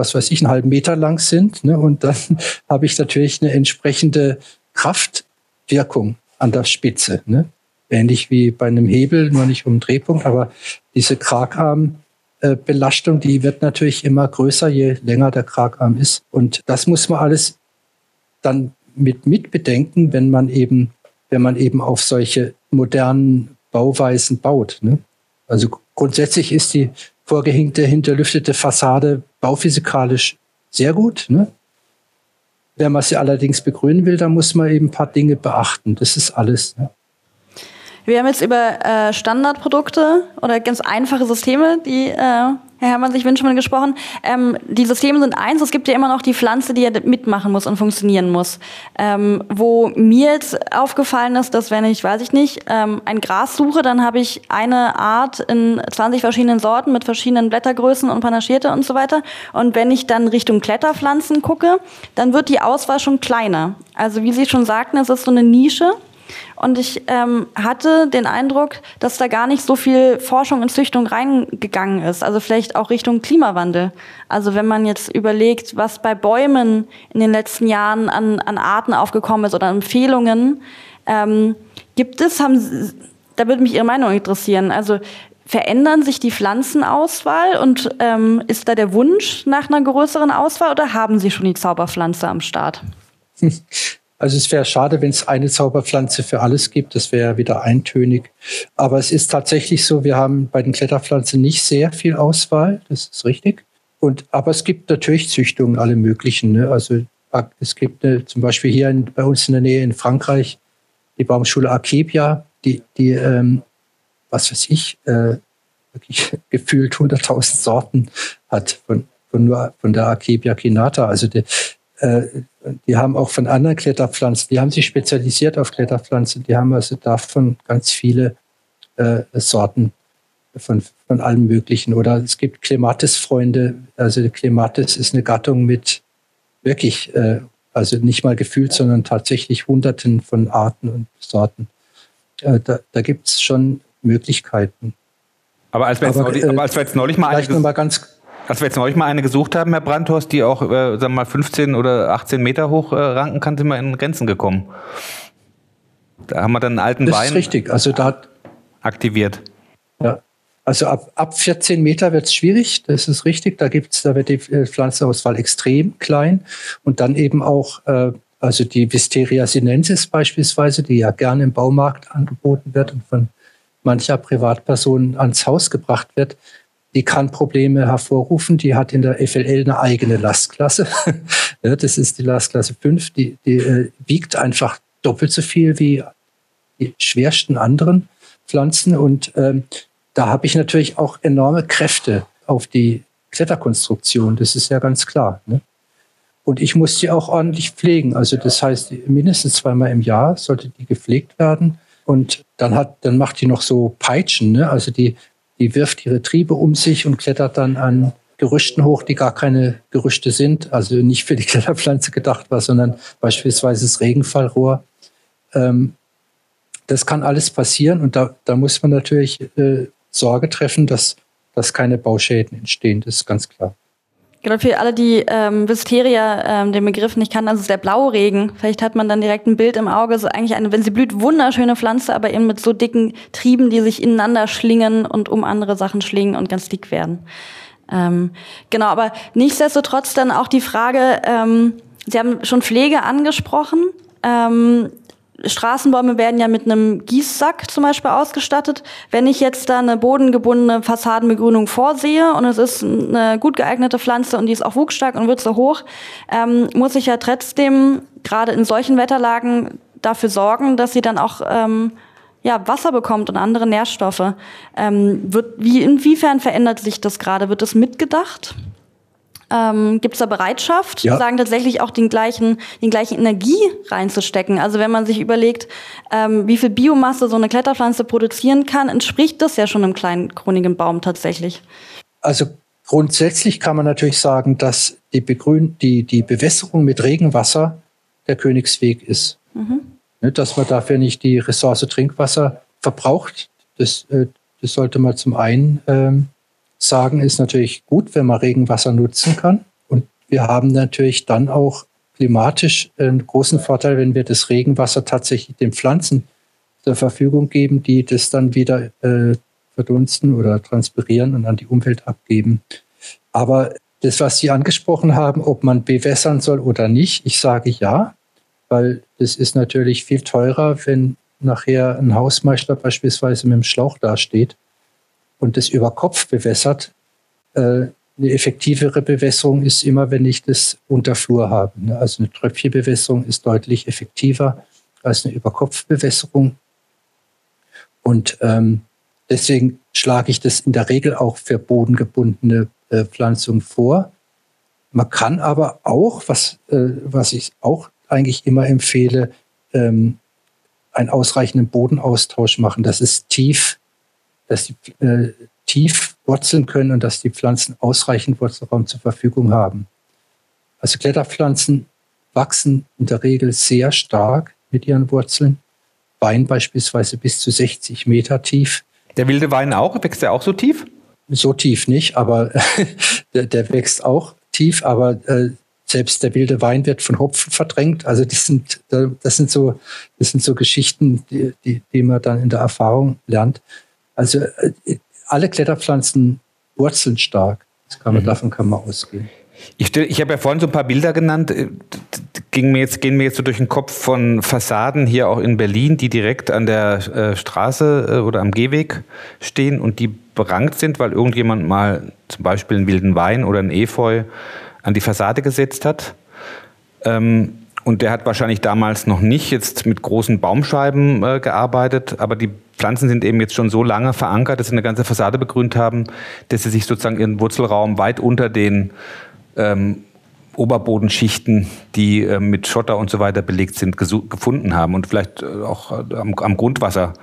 was weiß ich, einen halben Meter lang sind. Ne? Und dann habe ich natürlich eine entsprechende Kraftwirkung an der Spitze. Ne? Ähnlich wie bei einem Hebel, nur nicht um Drehpunkt, aber diese Kragarmbelastung, äh, die wird natürlich immer größer, je länger der Kragarm ist. Und das muss man alles dann mit mitbedenken, wenn man eben, wenn man eben auf solche modernen Bauweisen baut. Ne? Also grundsätzlich ist die vorgehängte, hinterlüftete Fassade bauphysikalisch sehr gut. Ne? Wenn man sie allerdings begrünen will, dann muss man eben ein paar Dinge beachten. Das ist alles. Ne? Wir haben jetzt über äh, Standardprodukte oder ganz einfache Systeme, die äh, Herr Herrmann sich wünschen, gesprochen. Ähm, die Systeme sind eins, es gibt ja immer noch die Pflanze, die ja mitmachen muss und funktionieren muss. Ähm, wo mir jetzt aufgefallen ist, dass wenn ich, weiß ich nicht, ähm, ein Gras suche, dann habe ich eine Art in 20 verschiedenen Sorten mit verschiedenen Blättergrößen und Panaschierte und so weiter. Und wenn ich dann Richtung Kletterpflanzen gucke, dann wird die Auswahl schon kleiner. Also wie Sie schon sagten, es ist so eine Nische. Und ich ähm, hatte den Eindruck, dass da gar nicht so viel Forschung und Züchtung reingegangen ist. Also vielleicht auch Richtung Klimawandel. Also wenn man jetzt überlegt, was bei Bäumen in den letzten Jahren an, an Arten aufgekommen ist oder Empfehlungen, ähm, gibt es, haben, da würde mich Ihre Meinung interessieren. Also verändern sich die Pflanzenauswahl und ähm, ist da der Wunsch nach einer größeren Auswahl oder haben Sie schon die Zauberpflanze am Start? Also es wäre schade, wenn es eine Zauberpflanze für alles gibt. Das wäre wieder eintönig. Aber es ist tatsächlich so, wir haben bei den Kletterpflanzen nicht sehr viel Auswahl. Das ist richtig. Und, aber es gibt natürlich Züchtungen, alle möglichen. Ne? Also es gibt eine, zum Beispiel hier in, bei uns in der Nähe in Frankreich die Baumschule Akebia, die, die ähm, was weiß ich, äh, wirklich gefühlt 100.000 Sorten hat von, von, nur, von der Akebia kinata. Also die, die haben auch von anderen Kletterpflanzen, die haben sich spezialisiert auf Kletterpflanzen, die haben also davon ganz viele äh, Sorten von, von allem Möglichen. Oder es gibt Clematis-Freunde. Also Clematis ist eine Gattung mit wirklich, äh, also nicht mal gefühlt, sondern tatsächlich Hunderten von Arten und Sorten. Äh, da da gibt es schon Möglichkeiten. Aber als wir, jetzt, neulich, aber als wir jetzt neulich mal eine, mal ganz als wir jetzt neulich mal eine gesucht haben, Herr Brandhorst, die auch, äh, sagen wir mal, 15 oder 18 Meter hoch äh, ranken kann, sind wir in Grenzen gekommen. Da haben wir dann einen alten das Wein. Das ist richtig. Also da aktiviert. Ja. Also ab, ab 14 Meter wird es schwierig, das ist richtig. Da gibt's, da wird die äh, Pflanzenauswahl extrem klein und dann eben auch, äh, also die Wisteria sinensis beispielsweise, die ja gerne im Baumarkt angeboten wird und von mancher Privatperson ans Haus gebracht wird, die kann Probleme hervorrufen. Die hat in der FLL eine eigene Lastklasse. ja, das ist die Lastklasse 5. Die, die äh, wiegt einfach doppelt so viel wie die schwersten anderen Pflanzen. Und ähm, da habe ich natürlich auch enorme Kräfte auf die Kletterkonstruktion. Das ist ja ganz klar. Ne? Und ich muss die auch ordentlich pflegen. Also das heißt, mindestens zweimal im Jahr sollte die gepflegt werden. Und dann hat, dann macht die noch so Peitschen. Ne? Also die die wirft ihre Triebe um sich und klettert dann an Gerüchten hoch, die gar keine Gerüchte sind, also nicht für die Kletterpflanze gedacht war, sondern beispielsweise das Regenfallrohr. Ähm, das kann alles passieren und da, da muss man natürlich äh, Sorge treffen, dass, dass keine Bauschäden entstehen. Das ist ganz klar. Genau, für alle, die ähm, Wisteria ähm, den Begriff nicht kannten, also ist der Blauregen. Vielleicht hat man dann direkt ein Bild im Auge. So eigentlich eine, wenn sie blüht, wunderschöne Pflanze, aber eben mit so dicken Trieben, die sich ineinander schlingen und um andere Sachen schlingen und ganz dick werden. Ähm, genau, aber nichtsdestotrotz dann auch die Frage, ähm, Sie haben schon Pflege angesprochen. Ähm, Straßenbäume werden ja mit einem Gießsack zum Beispiel ausgestattet. Wenn ich jetzt da eine bodengebundene Fassadenbegrünung vorsehe und es ist eine gut geeignete Pflanze und die ist auch wuchsstark und wird so hoch, ähm, muss ich ja trotzdem gerade in solchen Wetterlagen dafür sorgen, dass sie dann auch ähm, ja, Wasser bekommt und andere Nährstoffe. Ähm, wird, wie, inwiefern verändert sich das gerade? Wird das mitgedacht? Ähm, Gibt es da Bereitschaft, ja. sagen tatsächlich auch den gleichen, den gleichen Energie reinzustecken? Also wenn man sich überlegt, ähm, wie viel Biomasse so eine Kletterpflanze produzieren kann, entspricht das ja schon einem kleinen kronigen Baum tatsächlich. Also grundsätzlich kann man natürlich sagen, dass die, Begrün die, die Bewässerung mit Regenwasser der Königsweg ist. Mhm. Ne, dass man dafür nicht die Ressource Trinkwasser verbraucht, das, äh, das sollte man zum einen ähm, sagen, ist natürlich gut, wenn man Regenwasser nutzen kann. Und wir haben natürlich dann auch klimatisch einen großen Vorteil, wenn wir das Regenwasser tatsächlich den Pflanzen zur Verfügung geben, die das dann wieder äh, verdunsten oder transpirieren und an die Umwelt abgeben. Aber das, was Sie angesprochen haben, ob man bewässern soll oder nicht, ich sage ja, weil das ist natürlich viel teurer, wenn nachher ein Hausmeister beispielsweise mit dem Schlauch dasteht und das über Kopf bewässert. Äh, eine effektivere Bewässerung ist immer, wenn ich das unter Flur habe. Ne? Also eine Tröpfchenbewässerung ist deutlich effektiver als eine Überkopfbewässerung. Und ähm, deswegen schlage ich das in der Regel auch für bodengebundene äh, Pflanzungen vor. Man kann aber auch, was, äh, was ich auch eigentlich immer empfehle, ähm, einen ausreichenden Bodenaustausch machen. Das ist tief dass sie äh, tief wurzeln können und dass die Pflanzen ausreichend Wurzelraum zur Verfügung haben. Also Kletterpflanzen wachsen in der Regel sehr stark mit ihren Wurzeln. Wein beispielsweise bis zu 60 Meter tief. Der wilde Wein auch? Wächst der auch so tief? So tief nicht, aber der, der, wächst auch tief, aber äh, selbst der wilde Wein wird von Hopfen verdrängt. Also das sind, das sind so, das sind so Geschichten, die, die, die man dann in der Erfahrung lernt. Also äh, alle Kletterpflanzen wurzeln stark. Kann man, mhm. Davon kann man ausgehen. Ich, ich habe ja vorhin so ein paar Bilder genannt, äh, ging mir jetzt, gehen mir jetzt so durch den Kopf von Fassaden hier auch in Berlin, die direkt an der äh, Straße äh, oder am Gehweg stehen und die berankt sind, weil irgendjemand mal zum Beispiel einen wilden Wein oder einen Efeu an die Fassade gesetzt hat. Ähm, und der hat wahrscheinlich damals noch nicht jetzt mit großen Baumscheiben äh, gearbeitet, aber die Pflanzen sind eben jetzt schon so lange verankert, dass sie eine ganze Fassade begrünt haben, dass sie sich sozusagen ihren Wurzelraum weit unter den ähm, Oberbodenschichten, die äh, mit Schotter und so weiter belegt sind, gefunden haben und vielleicht äh, auch äh, am, am, Grundwasser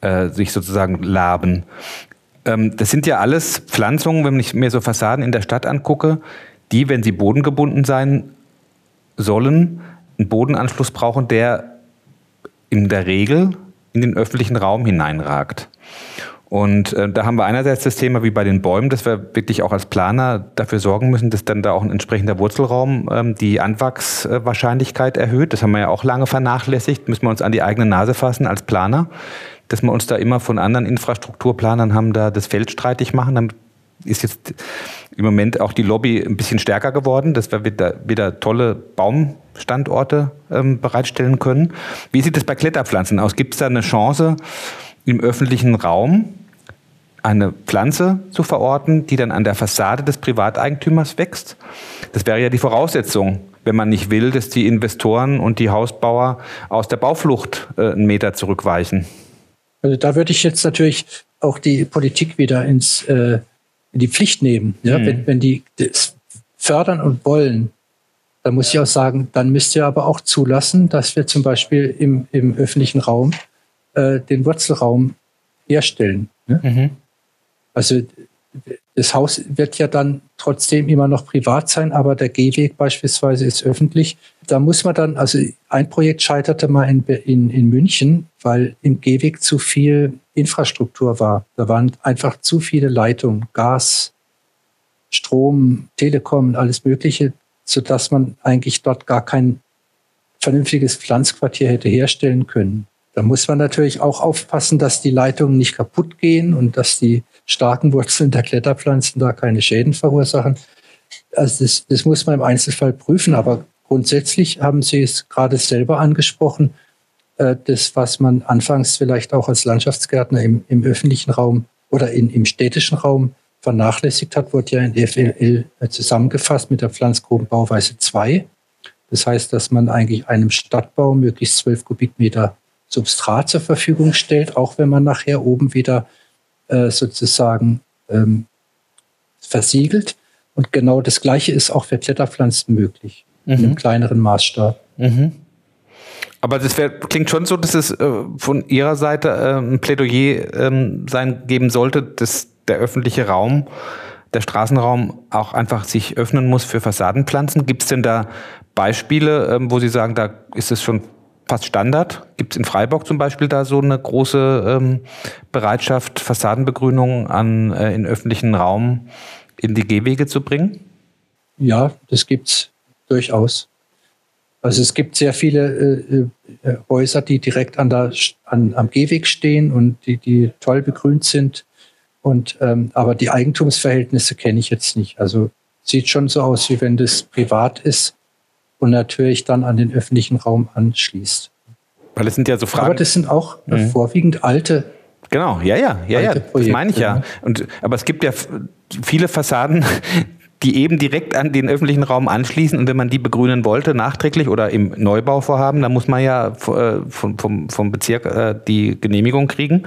äh, sich sozusagen laben. Ähm, das sind ja alles Pflanzungen, wenn ich mir so Fassaden in der Stadt angucke, die, wenn sie bodengebunden sein sollen, einen Bodenanschluss brauchen, der in der Regel in den öffentlichen Raum hineinragt. Und äh, da haben wir einerseits das Thema wie bei den Bäumen, dass wir wirklich auch als Planer dafür sorgen müssen, dass dann da auch ein entsprechender Wurzelraum ähm, die Anwachswahrscheinlichkeit erhöht. Das haben wir ja auch lange vernachlässigt, müssen wir uns an die eigene Nase fassen als Planer, dass wir uns da immer von anderen Infrastrukturplanern haben da das Feld streitig machen. Dann ist jetzt im Moment auch die Lobby ein bisschen stärker geworden, dass wir wieder, wieder tolle Baumstandorte ähm, bereitstellen können. Wie sieht es bei Kletterpflanzen aus? Gibt es da eine Chance im öffentlichen Raum, eine Pflanze zu verorten, die dann an der Fassade des Privateigentümers wächst. Das wäre ja die Voraussetzung, wenn man nicht will, dass die Investoren und die Hausbauer aus der Bauflucht äh, einen Meter zurückweichen. Also da würde ich jetzt natürlich auch die Politik wieder ins, äh, in die Pflicht nehmen. Ja? Mhm. Wenn, wenn die das fördern und wollen, dann muss ich auch sagen, dann müsst ihr aber auch zulassen, dass wir zum Beispiel im, im öffentlichen Raum äh, den Wurzelraum herstellen. Ne? Mhm. Also das Haus wird ja dann trotzdem immer noch privat sein, aber der Gehweg beispielsweise ist öffentlich. Da muss man dann, also ein Projekt scheiterte mal in, in, in München, weil im Gehweg zu viel Infrastruktur war. Da waren einfach zu viele Leitungen, Gas, Strom, Telekom, alles Mögliche, sodass man eigentlich dort gar kein vernünftiges Pflanzquartier hätte herstellen können. Da muss man natürlich auch aufpassen, dass die Leitungen nicht kaputt gehen und dass die starken Wurzeln der Kletterpflanzen da keine Schäden verursachen. Also das, das muss man im Einzelfall prüfen, aber grundsätzlich haben Sie es gerade selber angesprochen, äh, das, was man anfangs vielleicht auch als Landschaftsgärtner im, im öffentlichen Raum oder in, im städtischen Raum vernachlässigt hat, wurde ja in FLL äh, zusammengefasst mit der Pflanzgrubenbauweise 2. Das heißt, dass man eigentlich einem Stadtbau möglichst 12 Kubikmeter Substrat zur Verfügung stellt, auch wenn man nachher oben wieder äh, sozusagen ähm, versiegelt. Und genau das Gleiche ist auch für Kletterpflanzen möglich, mhm. in einem kleineren Maßstab. Mhm. Aber das wär, klingt schon so, dass es äh, von Ihrer Seite äh, ein Plädoyer ähm, sein geben sollte, dass der öffentliche Raum, der Straßenraum auch einfach sich öffnen muss für Fassadenpflanzen. Gibt es denn da Beispiele, ähm, wo Sie sagen, da ist es schon fast Standard. Gibt es in Freiburg zum Beispiel da so eine große ähm, Bereitschaft, Fassadenbegrünung an, äh, in öffentlichen Raum in die Gehwege zu bringen? Ja, das gibt es durchaus. Also es gibt sehr viele äh, äh, Häuser, die direkt an der, an, am Gehweg stehen und die, die toll begrünt sind. Und, ähm, aber die Eigentumsverhältnisse kenne ich jetzt nicht. Also sieht schon so aus, wie wenn das privat ist und natürlich dann an den öffentlichen Raum anschließt. Weil es sind ja so Fragen. Aber das sind auch mhm. vorwiegend alte. Genau, ja, ja, ja, ja. Das meine ich ja. Und, aber es gibt ja viele Fassaden, die eben direkt an den öffentlichen Raum anschließen. Und wenn man die begrünen wollte, nachträglich oder im Neubauvorhaben, dann muss man ja äh, vom, vom, vom Bezirk äh, die Genehmigung kriegen.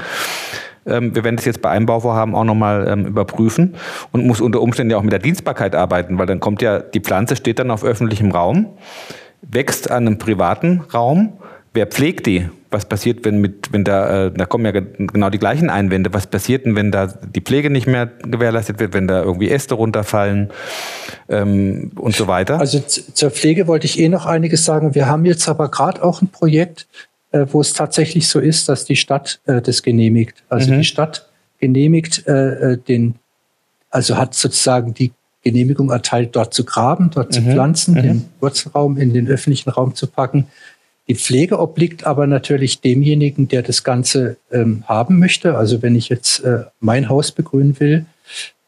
Ähm, wir werden das jetzt bei einem Bauvorhaben auch nochmal ähm, überprüfen und muss unter Umständen ja auch mit der Dienstbarkeit arbeiten, weil dann kommt ja, die Pflanze steht dann auf öffentlichem Raum, wächst an einem privaten Raum. Wer pflegt die? Was passiert, wenn mit, wenn da, äh, da kommen ja genau die gleichen Einwände. Was passiert denn, wenn da die Pflege nicht mehr gewährleistet wird, wenn da irgendwie Äste runterfallen ähm, und so weiter? Also zur Pflege wollte ich eh noch einiges sagen. Wir haben jetzt aber gerade auch ein Projekt, äh, wo es tatsächlich so ist, dass die Stadt äh, das genehmigt. Also mhm. die Stadt genehmigt äh, äh, den, also hat sozusagen die Genehmigung erteilt, dort zu graben, dort mhm. zu pflanzen, mhm. den Wurzelraum in den öffentlichen Raum zu packen. Die Pflege obliegt aber natürlich demjenigen, der das Ganze ähm, haben möchte. Also wenn ich jetzt äh, mein Haus begrünen will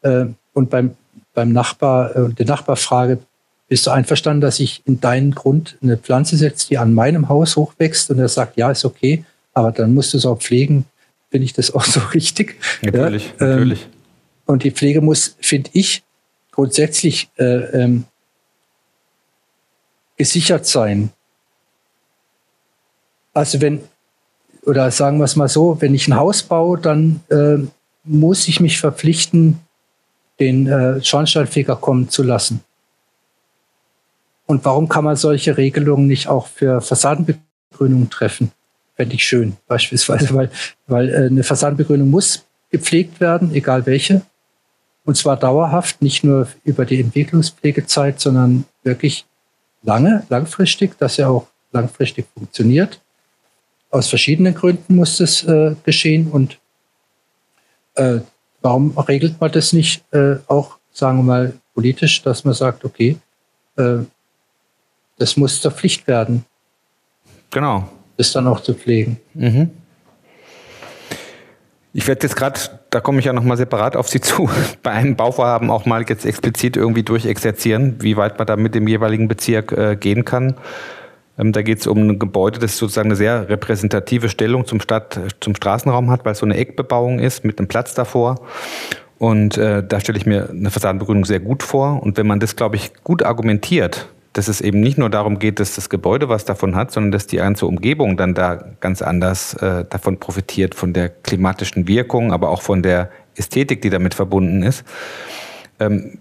äh, und beim, beim Nachbar, äh, der Nachbar frage, bist du einverstanden, dass ich in deinen Grund eine Pflanze setze, die an meinem Haus hochwächst? Und er sagt, ja, ist okay, aber dann musst du es auch pflegen. Finde ich das auch so richtig? Natürlich, ja, ähm, natürlich. Und die Pflege muss, finde ich, grundsätzlich äh, ähm, gesichert sein. Also wenn, oder sagen wir es mal so, wenn ich ein Haus baue, dann äh, muss ich mich verpflichten, den äh, Schornsteinfeger kommen zu lassen. Und warum kann man solche Regelungen nicht auch für Fassadenbegrünung treffen? Fände ich schön, beispielsweise, weil, weil äh, eine Fassadenbegrünung muss gepflegt werden, egal welche. Und zwar dauerhaft, nicht nur über die Entwicklungspflegezeit, sondern wirklich lange, langfristig, dass er auch langfristig funktioniert. Aus verschiedenen Gründen muss das äh, geschehen. Und äh, warum regelt man das nicht äh, auch, sagen wir mal, politisch, dass man sagt, okay, äh, das muss zur Pflicht werden. Genau. Das dann auch zu pflegen. Mhm. Ich werde jetzt gerade, da komme ich ja nochmal separat auf Sie zu, bei einem Bauvorhaben auch mal jetzt explizit irgendwie durchexerzieren, wie weit man da mit dem jeweiligen Bezirk äh, gehen kann. Ähm, da geht es um ein Gebäude, das sozusagen eine sehr repräsentative Stellung zum, Stadt, zum Straßenraum hat, weil es so eine Eckbebauung ist mit einem Platz davor. Und äh, da stelle ich mir eine Fassadenbegrünung sehr gut vor. Und wenn man das, glaube ich, gut argumentiert, dass es eben nicht nur darum geht, dass das Gebäude was davon hat, sondern dass die ganze Umgebung dann da ganz anders äh, davon profitiert, von der klimatischen Wirkung, aber auch von der Ästhetik, die damit verbunden ist, ähm,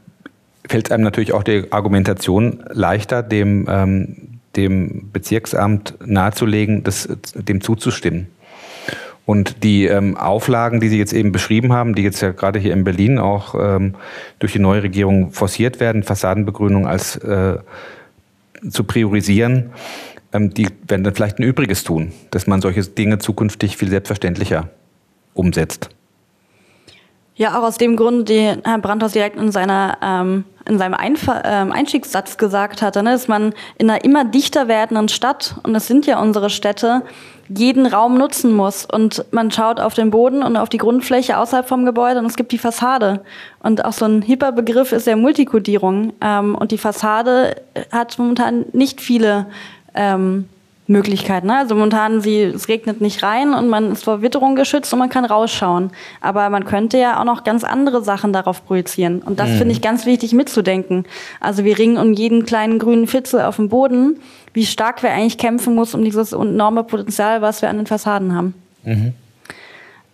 fällt einem natürlich auch die Argumentation leichter, dem, ähm, dem Bezirksamt nahezulegen, das, dem zuzustimmen. Und die ähm, Auflagen, die Sie jetzt eben beschrieben haben, die jetzt ja gerade hier in Berlin auch ähm, durch die neue Regierung forciert werden, Fassadenbegrünung als äh, zu priorisieren, ähm, die werden dann vielleicht ein Übriges tun, dass man solche Dinge zukünftig viel selbstverständlicher umsetzt. Ja, auch aus dem Grund, den Herr Brandhaus direkt in, seiner, ähm, in seinem Einf ähm, Einstiegssatz gesagt hatte, ne, dass man in einer immer dichter werdenden Stadt, und das sind ja unsere Städte, jeden Raum nutzen muss. Und man schaut auf den Boden und auf die Grundfläche außerhalb vom Gebäude und es gibt die Fassade. Und auch so ein hipper Begriff ist ja Multikodierung. Ähm, und die Fassade hat momentan nicht viele ähm, Möglichkeiten. Ne? Also momentan, sie, es regnet nicht rein und man ist vor Witterung geschützt und man kann rausschauen. Aber man könnte ja auch noch ganz andere Sachen darauf projizieren. Und das mhm. finde ich ganz wichtig mitzudenken. Also wir ringen um jeden kleinen grünen Fitzel auf dem Boden, wie stark wir eigentlich kämpfen muss um dieses enorme Potenzial, was wir an den Fassaden haben. Mhm.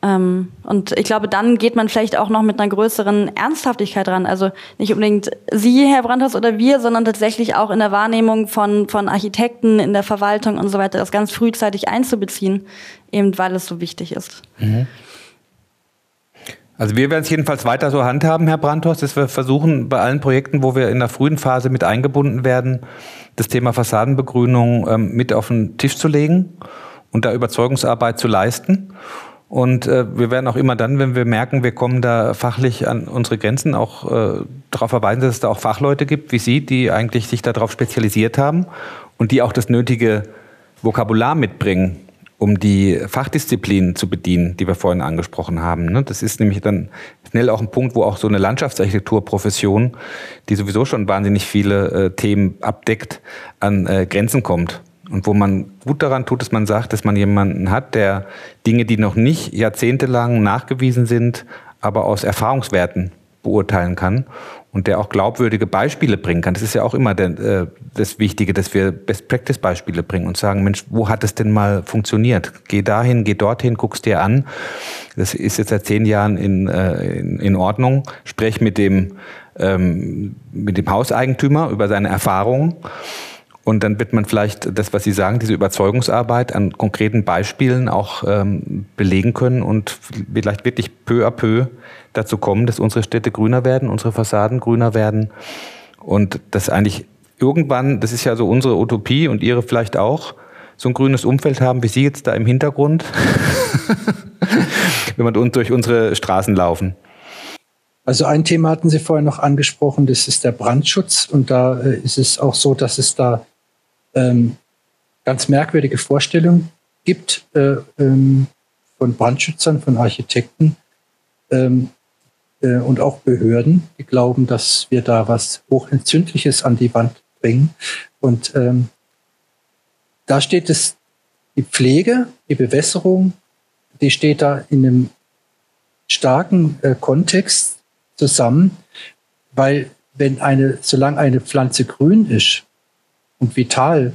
Ähm, und ich glaube, dann geht man vielleicht auch noch mit einer größeren Ernsthaftigkeit ran. Also nicht unbedingt Sie, Herr Brandhaus, oder wir, sondern tatsächlich auch in der Wahrnehmung von, von Architekten, in der Verwaltung und so weiter, das ganz frühzeitig einzubeziehen, eben weil es so wichtig ist. Mhm. Also wir werden es jedenfalls weiter so handhaben, Herr Brandhaus, dass wir versuchen, bei allen Projekten, wo wir in der frühen Phase mit eingebunden werden, das Thema Fassadenbegrünung ähm, mit auf den Tisch zu legen und da Überzeugungsarbeit zu leisten. Und äh, wir werden auch immer dann, wenn wir merken, wir kommen da fachlich an unsere Grenzen, auch äh, darauf verweisen, dass es da auch Fachleute gibt wie Sie, die eigentlich sich darauf spezialisiert haben und die auch das nötige Vokabular mitbringen, um die Fachdisziplinen zu bedienen, die wir vorhin angesprochen haben. Ne? Das ist nämlich dann schnell auch ein Punkt, wo auch so eine Landschaftsarchitekturprofession, die sowieso schon wahnsinnig viele äh, Themen abdeckt, an äh, Grenzen kommt. Und wo man gut daran tut, dass man sagt, dass man jemanden hat, der Dinge, die noch nicht jahrzehntelang nachgewiesen sind, aber aus Erfahrungswerten beurteilen kann und der auch glaubwürdige Beispiele bringen kann. Das ist ja auch immer der, äh, das Wichtige, dass wir Best-Practice-Beispiele bringen und sagen, Mensch, wo hat es denn mal funktioniert? Geh dahin, geh dorthin, guck's dir an. Das ist jetzt seit zehn Jahren in, äh, in, in Ordnung. Sprech mit dem, ähm, mit dem Hauseigentümer über seine Erfahrungen und dann wird man vielleicht das, was Sie sagen, diese Überzeugungsarbeit an konkreten Beispielen auch ähm, belegen können und vielleicht wirklich peu à peu dazu kommen, dass unsere Städte grüner werden, unsere Fassaden grüner werden und dass eigentlich irgendwann, das ist ja so unsere Utopie und Ihre vielleicht auch, so ein grünes Umfeld haben, wie Sie jetzt da im Hintergrund, wenn wir durch unsere Straßen laufen. Also ein Thema hatten Sie vorher noch angesprochen, das ist der Brandschutz. Und da äh, ist es auch so, dass es da ähm, ganz merkwürdige Vorstellung gibt äh, ähm, von Brandschützern, von Architekten ähm, äh, und auch Behörden, die glauben, dass wir da was Hochentzündliches an die Wand bringen. Und ähm, da steht es, die Pflege, die Bewässerung, die steht da in einem starken äh, Kontext zusammen, weil wenn eine, solange eine Pflanze grün ist, und vital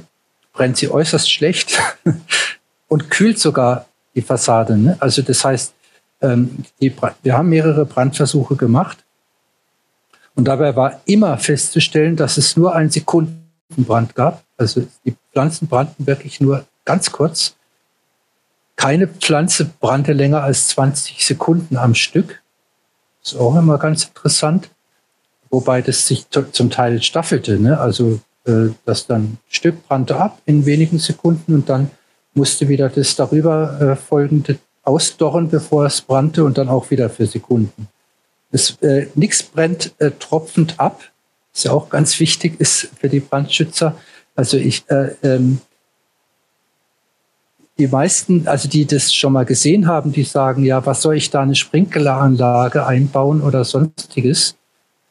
brennt sie äußerst schlecht und kühlt sogar die Fassade. Ne? Also das heißt, ähm, wir haben mehrere Brandversuche gemacht und dabei war immer festzustellen, dass es nur ein Sekunden Brand gab. Also die Pflanzen brannten wirklich nur ganz kurz. Keine Pflanze brannte länger als 20 Sekunden am Stück. Das ist auch immer ganz interessant. Wobei das sich zum Teil staffelte. Ne? Also das dann ein Stück brannte ab in wenigen Sekunden und dann musste wieder das darüber äh, folgende ausdorren, bevor es brannte und dann auch wieder für Sekunden. äh, Nichts brennt äh, tropfend ab, was ja auch ganz wichtig ist für die Brandschützer. Also ich, äh, ähm, die meisten, also die das schon mal gesehen haben, die sagen, ja, was soll ich da eine Sprinkleranlage einbauen oder sonstiges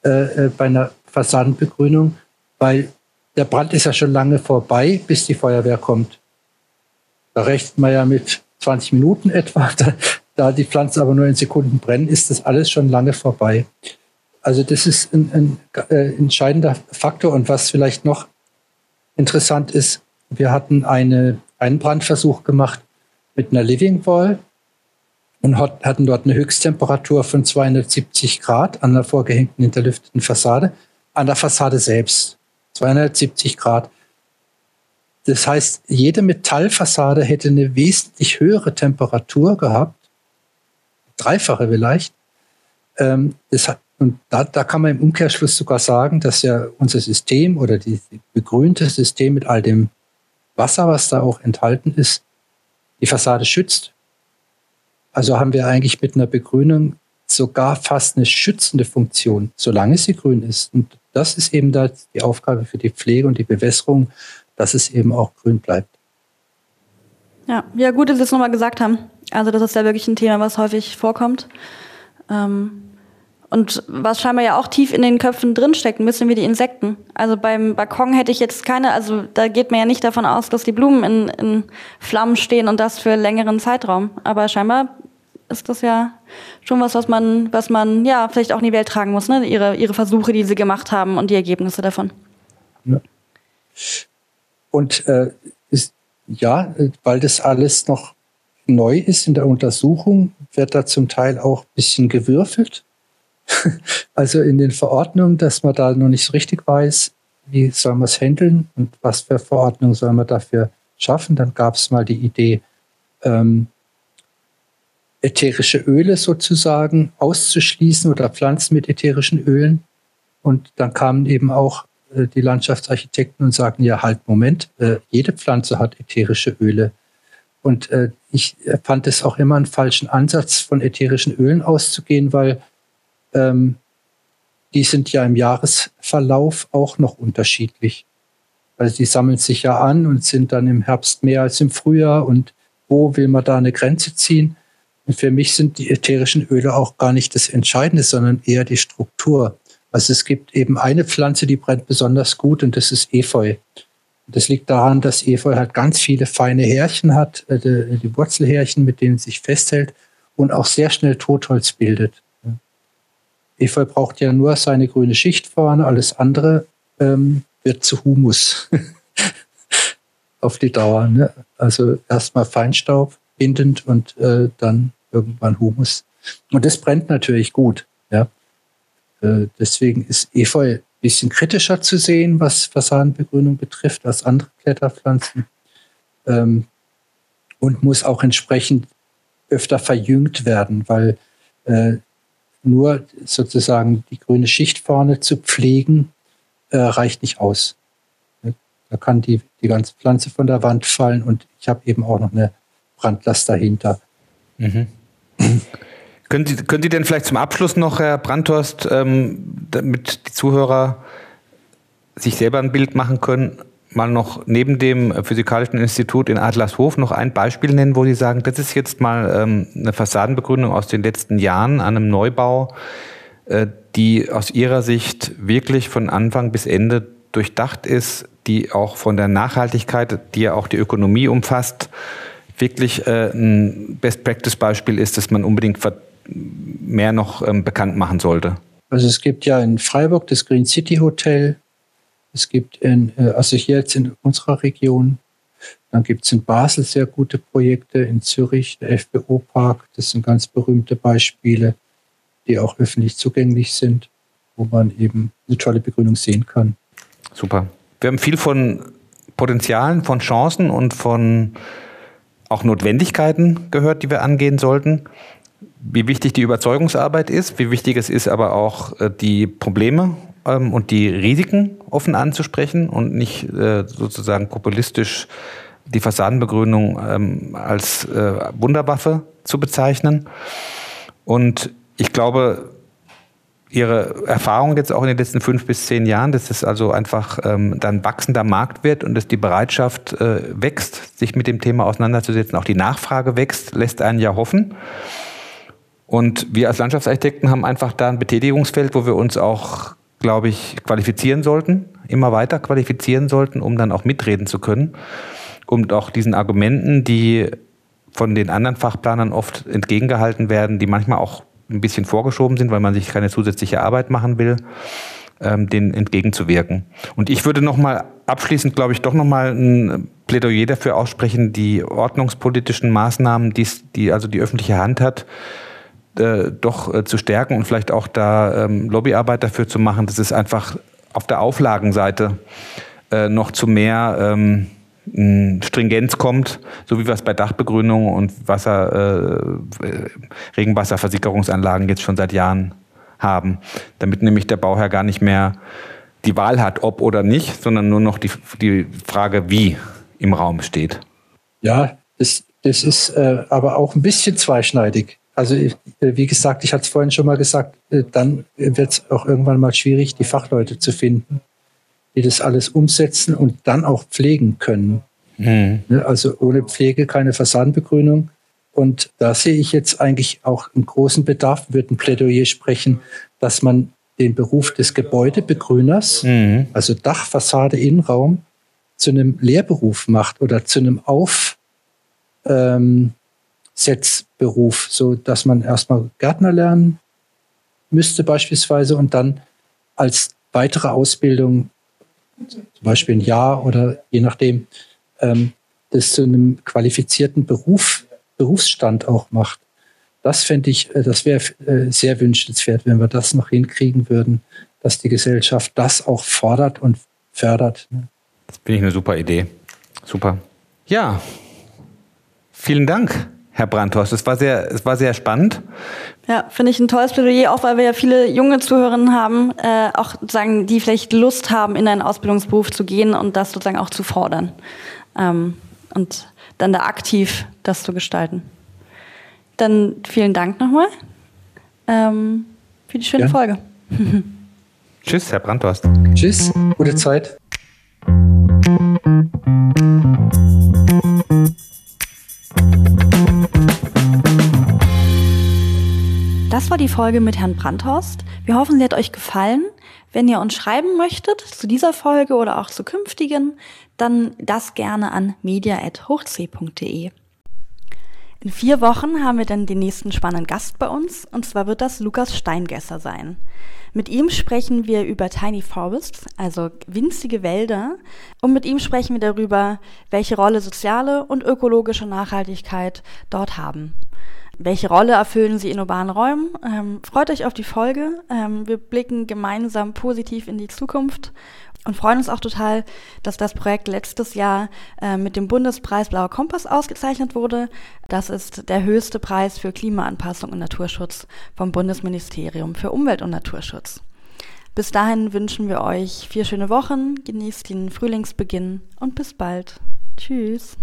äh, äh, bei einer Fassadenbegrünung, weil der Brand ist ja schon lange vorbei, bis die Feuerwehr kommt. Da rechnet man ja mit 20 Minuten etwa. Da, da die Pflanzen aber nur in Sekunden brennen, ist das alles schon lange vorbei. Also das ist ein, ein äh, entscheidender Faktor. Und was vielleicht noch interessant ist, wir hatten eine, einen Brandversuch gemacht mit einer Living Wall und hat, hatten dort eine Höchsttemperatur von 270 Grad an der vorgehängten hinterlüfteten Fassade, an der Fassade selbst. 270 Grad. Das heißt, jede Metallfassade hätte eine wesentlich höhere Temperatur gehabt, dreifache vielleicht. Ähm, hat, und da, da kann man im Umkehrschluss sogar sagen, dass ja unser System oder die begrünte System mit all dem Wasser, was da auch enthalten ist, die Fassade schützt. Also haben wir eigentlich mit einer Begrünung sogar fast eine schützende Funktion, solange sie grün ist. Und das ist eben da die Aufgabe für die Pflege und die Bewässerung, dass es eben auch grün bleibt. Ja, ja gut, dass Sie es nochmal gesagt haben. Also das ist ja wirklich ein Thema, was häufig vorkommt. Ähm, und was scheinbar ja auch tief in den Köpfen drinsteckt, ein bisschen wie die Insekten. Also beim Balkon hätte ich jetzt keine, also da geht man ja nicht davon aus, dass die Blumen in, in Flammen stehen und das für längeren Zeitraum. Aber scheinbar ist das ja schon was, was man, was man ja vielleicht auch in die Welt tragen muss, ne? Ihre, ihre Versuche, die sie gemacht haben und die Ergebnisse davon. Ja. Und äh, ist, ja, weil das alles noch neu ist in der Untersuchung, wird da zum Teil auch ein bisschen gewürfelt. also in den Verordnungen, dass man da noch nicht so richtig weiß, wie soll man es handeln und was für Verordnungen soll man dafür schaffen. Dann gab es mal die Idee, ähm, ätherische Öle sozusagen auszuschließen oder Pflanzen mit ätherischen Ölen. Und dann kamen eben auch äh, die Landschaftsarchitekten und sagten, ja, halt, Moment, äh, jede Pflanze hat ätherische Öle. Und äh, ich fand es auch immer einen falschen Ansatz, von ätherischen Ölen auszugehen, weil ähm, die sind ja im Jahresverlauf auch noch unterschiedlich. Also die sammeln sich ja an und sind dann im Herbst mehr als im Frühjahr. Und wo will man da eine Grenze ziehen? Und für mich sind die ätherischen Öle auch gar nicht das Entscheidende, sondern eher die Struktur. Also es gibt eben eine Pflanze, die brennt besonders gut und das ist Efeu. Das liegt daran, dass Efeu halt ganz viele feine Härchen hat, äh, die Wurzelhärchen, mit denen es sich festhält und auch sehr schnell Totholz bildet. Efeu braucht ja nur seine grüne Schicht vorne, alles andere ähm, wird zu Humus auf die Dauer. Ne? Also erstmal Feinstaub bindend und äh, dann irgendwann Humus. Und das brennt natürlich gut. Ja. Äh, deswegen ist Efeu ein bisschen kritischer zu sehen, was Fassadenbegrünung betrifft, als andere Kletterpflanzen. Ähm, und muss auch entsprechend öfter verjüngt werden, weil äh, nur sozusagen die grüne Schicht vorne zu pflegen, äh, reicht nicht aus. Da kann die, die ganze Pflanze von der Wand fallen und ich habe eben auch noch eine Brandlast dahinter. Mhm. Können, Sie, können Sie denn vielleicht zum Abschluss noch, Herr Brandhorst, ähm, damit die Zuhörer sich selber ein Bild machen können, mal noch neben dem Physikalischen Institut in Adlershof noch ein Beispiel nennen, wo Sie sagen, das ist jetzt mal ähm, eine Fassadenbegründung aus den letzten Jahren an einem Neubau, äh, die aus Ihrer Sicht wirklich von Anfang bis Ende durchdacht ist, die auch von der Nachhaltigkeit, die ja auch die Ökonomie umfasst, wirklich äh, ein Best-Practice-Beispiel ist, das man unbedingt mehr noch ähm, bekannt machen sollte? Also es gibt ja in Freiburg das Green City Hotel, es gibt in, äh, also hier jetzt in unserer Region, dann gibt es in Basel sehr gute Projekte, in Zürich der FBO-Park, das sind ganz berühmte Beispiele, die auch öffentlich zugänglich sind, wo man eben eine tolle Begrünung sehen kann. Super. Wir haben viel von Potenzialen, von Chancen und von auch Notwendigkeiten gehört, die wir angehen sollten. Wie wichtig die Überzeugungsarbeit ist, wie wichtig es ist, aber auch äh, die Probleme ähm, und die Risiken offen anzusprechen und nicht äh, sozusagen populistisch die Fassadenbegrünung ähm, als äh, Wunderwaffe zu bezeichnen. Und ich glaube, Ihre Erfahrung jetzt auch in den letzten fünf bis zehn Jahren, dass es also einfach ähm, dann wachsender Markt wird und dass die Bereitschaft äh, wächst, sich mit dem Thema auseinanderzusetzen, auch die Nachfrage wächst, lässt einen ja hoffen. Und wir als Landschaftsarchitekten haben einfach da ein Betätigungsfeld, wo wir uns auch, glaube ich, qualifizieren sollten, immer weiter qualifizieren sollten, um dann auch mitreden zu können. Und auch diesen Argumenten, die von den anderen Fachplanern oft entgegengehalten werden, die manchmal auch ein bisschen vorgeschoben sind, weil man sich keine zusätzliche Arbeit machen will, ähm, denen entgegenzuwirken. Und ich würde noch mal abschließend, glaube ich, doch noch mal ein Plädoyer dafür aussprechen, die ordnungspolitischen Maßnahmen, die's, die also die öffentliche Hand hat, äh, doch äh, zu stärken und vielleicht auch da ähm, Lobbyarbeit dafür zu machen, dass es einfach auf der Auflagenseite äh, noch zu mehr ähm, Stringenz kommt, so wie wir es bei Dachbegrünung und Wasser, äh, Regenwasserversickerungsanlagen jetzt schon seit Jahren haben, damit nämlich der Bauherr gar nicht mehr die Wahl hat, ob oder nicht, sondern nur noch die, die Frage, wie im Raum steht. Ja, das, das ist äh, aber auch ein bisschen zweischneidig. Also äh, wie gesagt, ich hatte es vorhin schon mal gesagt, äh, dann wird es auch irgendwann mal schwierig, die Fachleute zu finden die das alles umsetzen und dann auch pflegen können. Mhm. Also ohne Pflege keine Fassadenbegrünung. Und da sehe ich jetzt eigentlich auch einen großen Bedarf, würde ein Plädoyer sprechen, dass man den Beruf des Gebäudebegrüners, mhm. also Dachfassade, Innenraum, zu einem Lehrberuf macht oder zu einem Aufsetzberuf, ähm, so dass man erstmal Gärtner lernen müsste beispielsweise und dann als weitere Ausbildung zum Beispiel ein Jahr oder je nachdem, ähm, das zu einem qualifizierten Beruf, Berufsstand auch macht. Das fände ich, äh, das wäre äh, sehr wünschenswert, wenn wir das noch hinkriegen würden, dass die Gesellschaft das auch fordert und fördert. Ne? Das finde ich eine super Idee. Super. Ja, vielen Dank. Herr Brandhorst. Es war sehr, es war sehr spannend. Ja, finde ich ein tolles Plädoyer, auch weil wir ja viele junge Zuhörerinnen haben, äh, auch sozusagen, die vielleicht Lust haben, in einen Ausbildungsberuf zu gehen und das sozusagen auch zu fordern. Ähm, und dann da aktiv das zu gestalten. Dann vielen Dank nochmal ähm, für die schöne ja. Folge. Tschüss, Herr Brandhorst. Tschüss, gute Zeit. Das war die Folge mit Herrn Brandhorst. Wir hoffen, sie hat euch gefallen. Wenn ihr uns schreiben möchtet zu dieser Folge oder auch zu künftigen, dann das gerne an media.hochc.de. In vier Wochen haben wir dann den nächsten spannenden Gast bei uns, und zwar wird das Lukas Steingesser sein. Mit ihm sprechen wir über Tiny Forests, also winzige Wälder, und mit ihm sprechen wir darüber, welche Rolle soziale und ökologische Nachhaltigkeit dort haben welche Rolle erfüllen sie in urbanen Räumen? Ähm, freut euch auf die Folge. Ähm, wir blicken gemeinsam positiv in die Zukunft und freuen uns auch total, dass das Projekt letztes Jahr äh, mit dem Bundespreis Blauer Kompass ausgezeichnet wurde. Das ist der höchste Preis für Klimaanpassung und Naturschutz vom Bundesministerium für Umwelt und Naturschutz. Bis dahin wünschen wir euch vier schöne Wochen, genießt den Frühlingsbeginn und bis bald. Tschüss.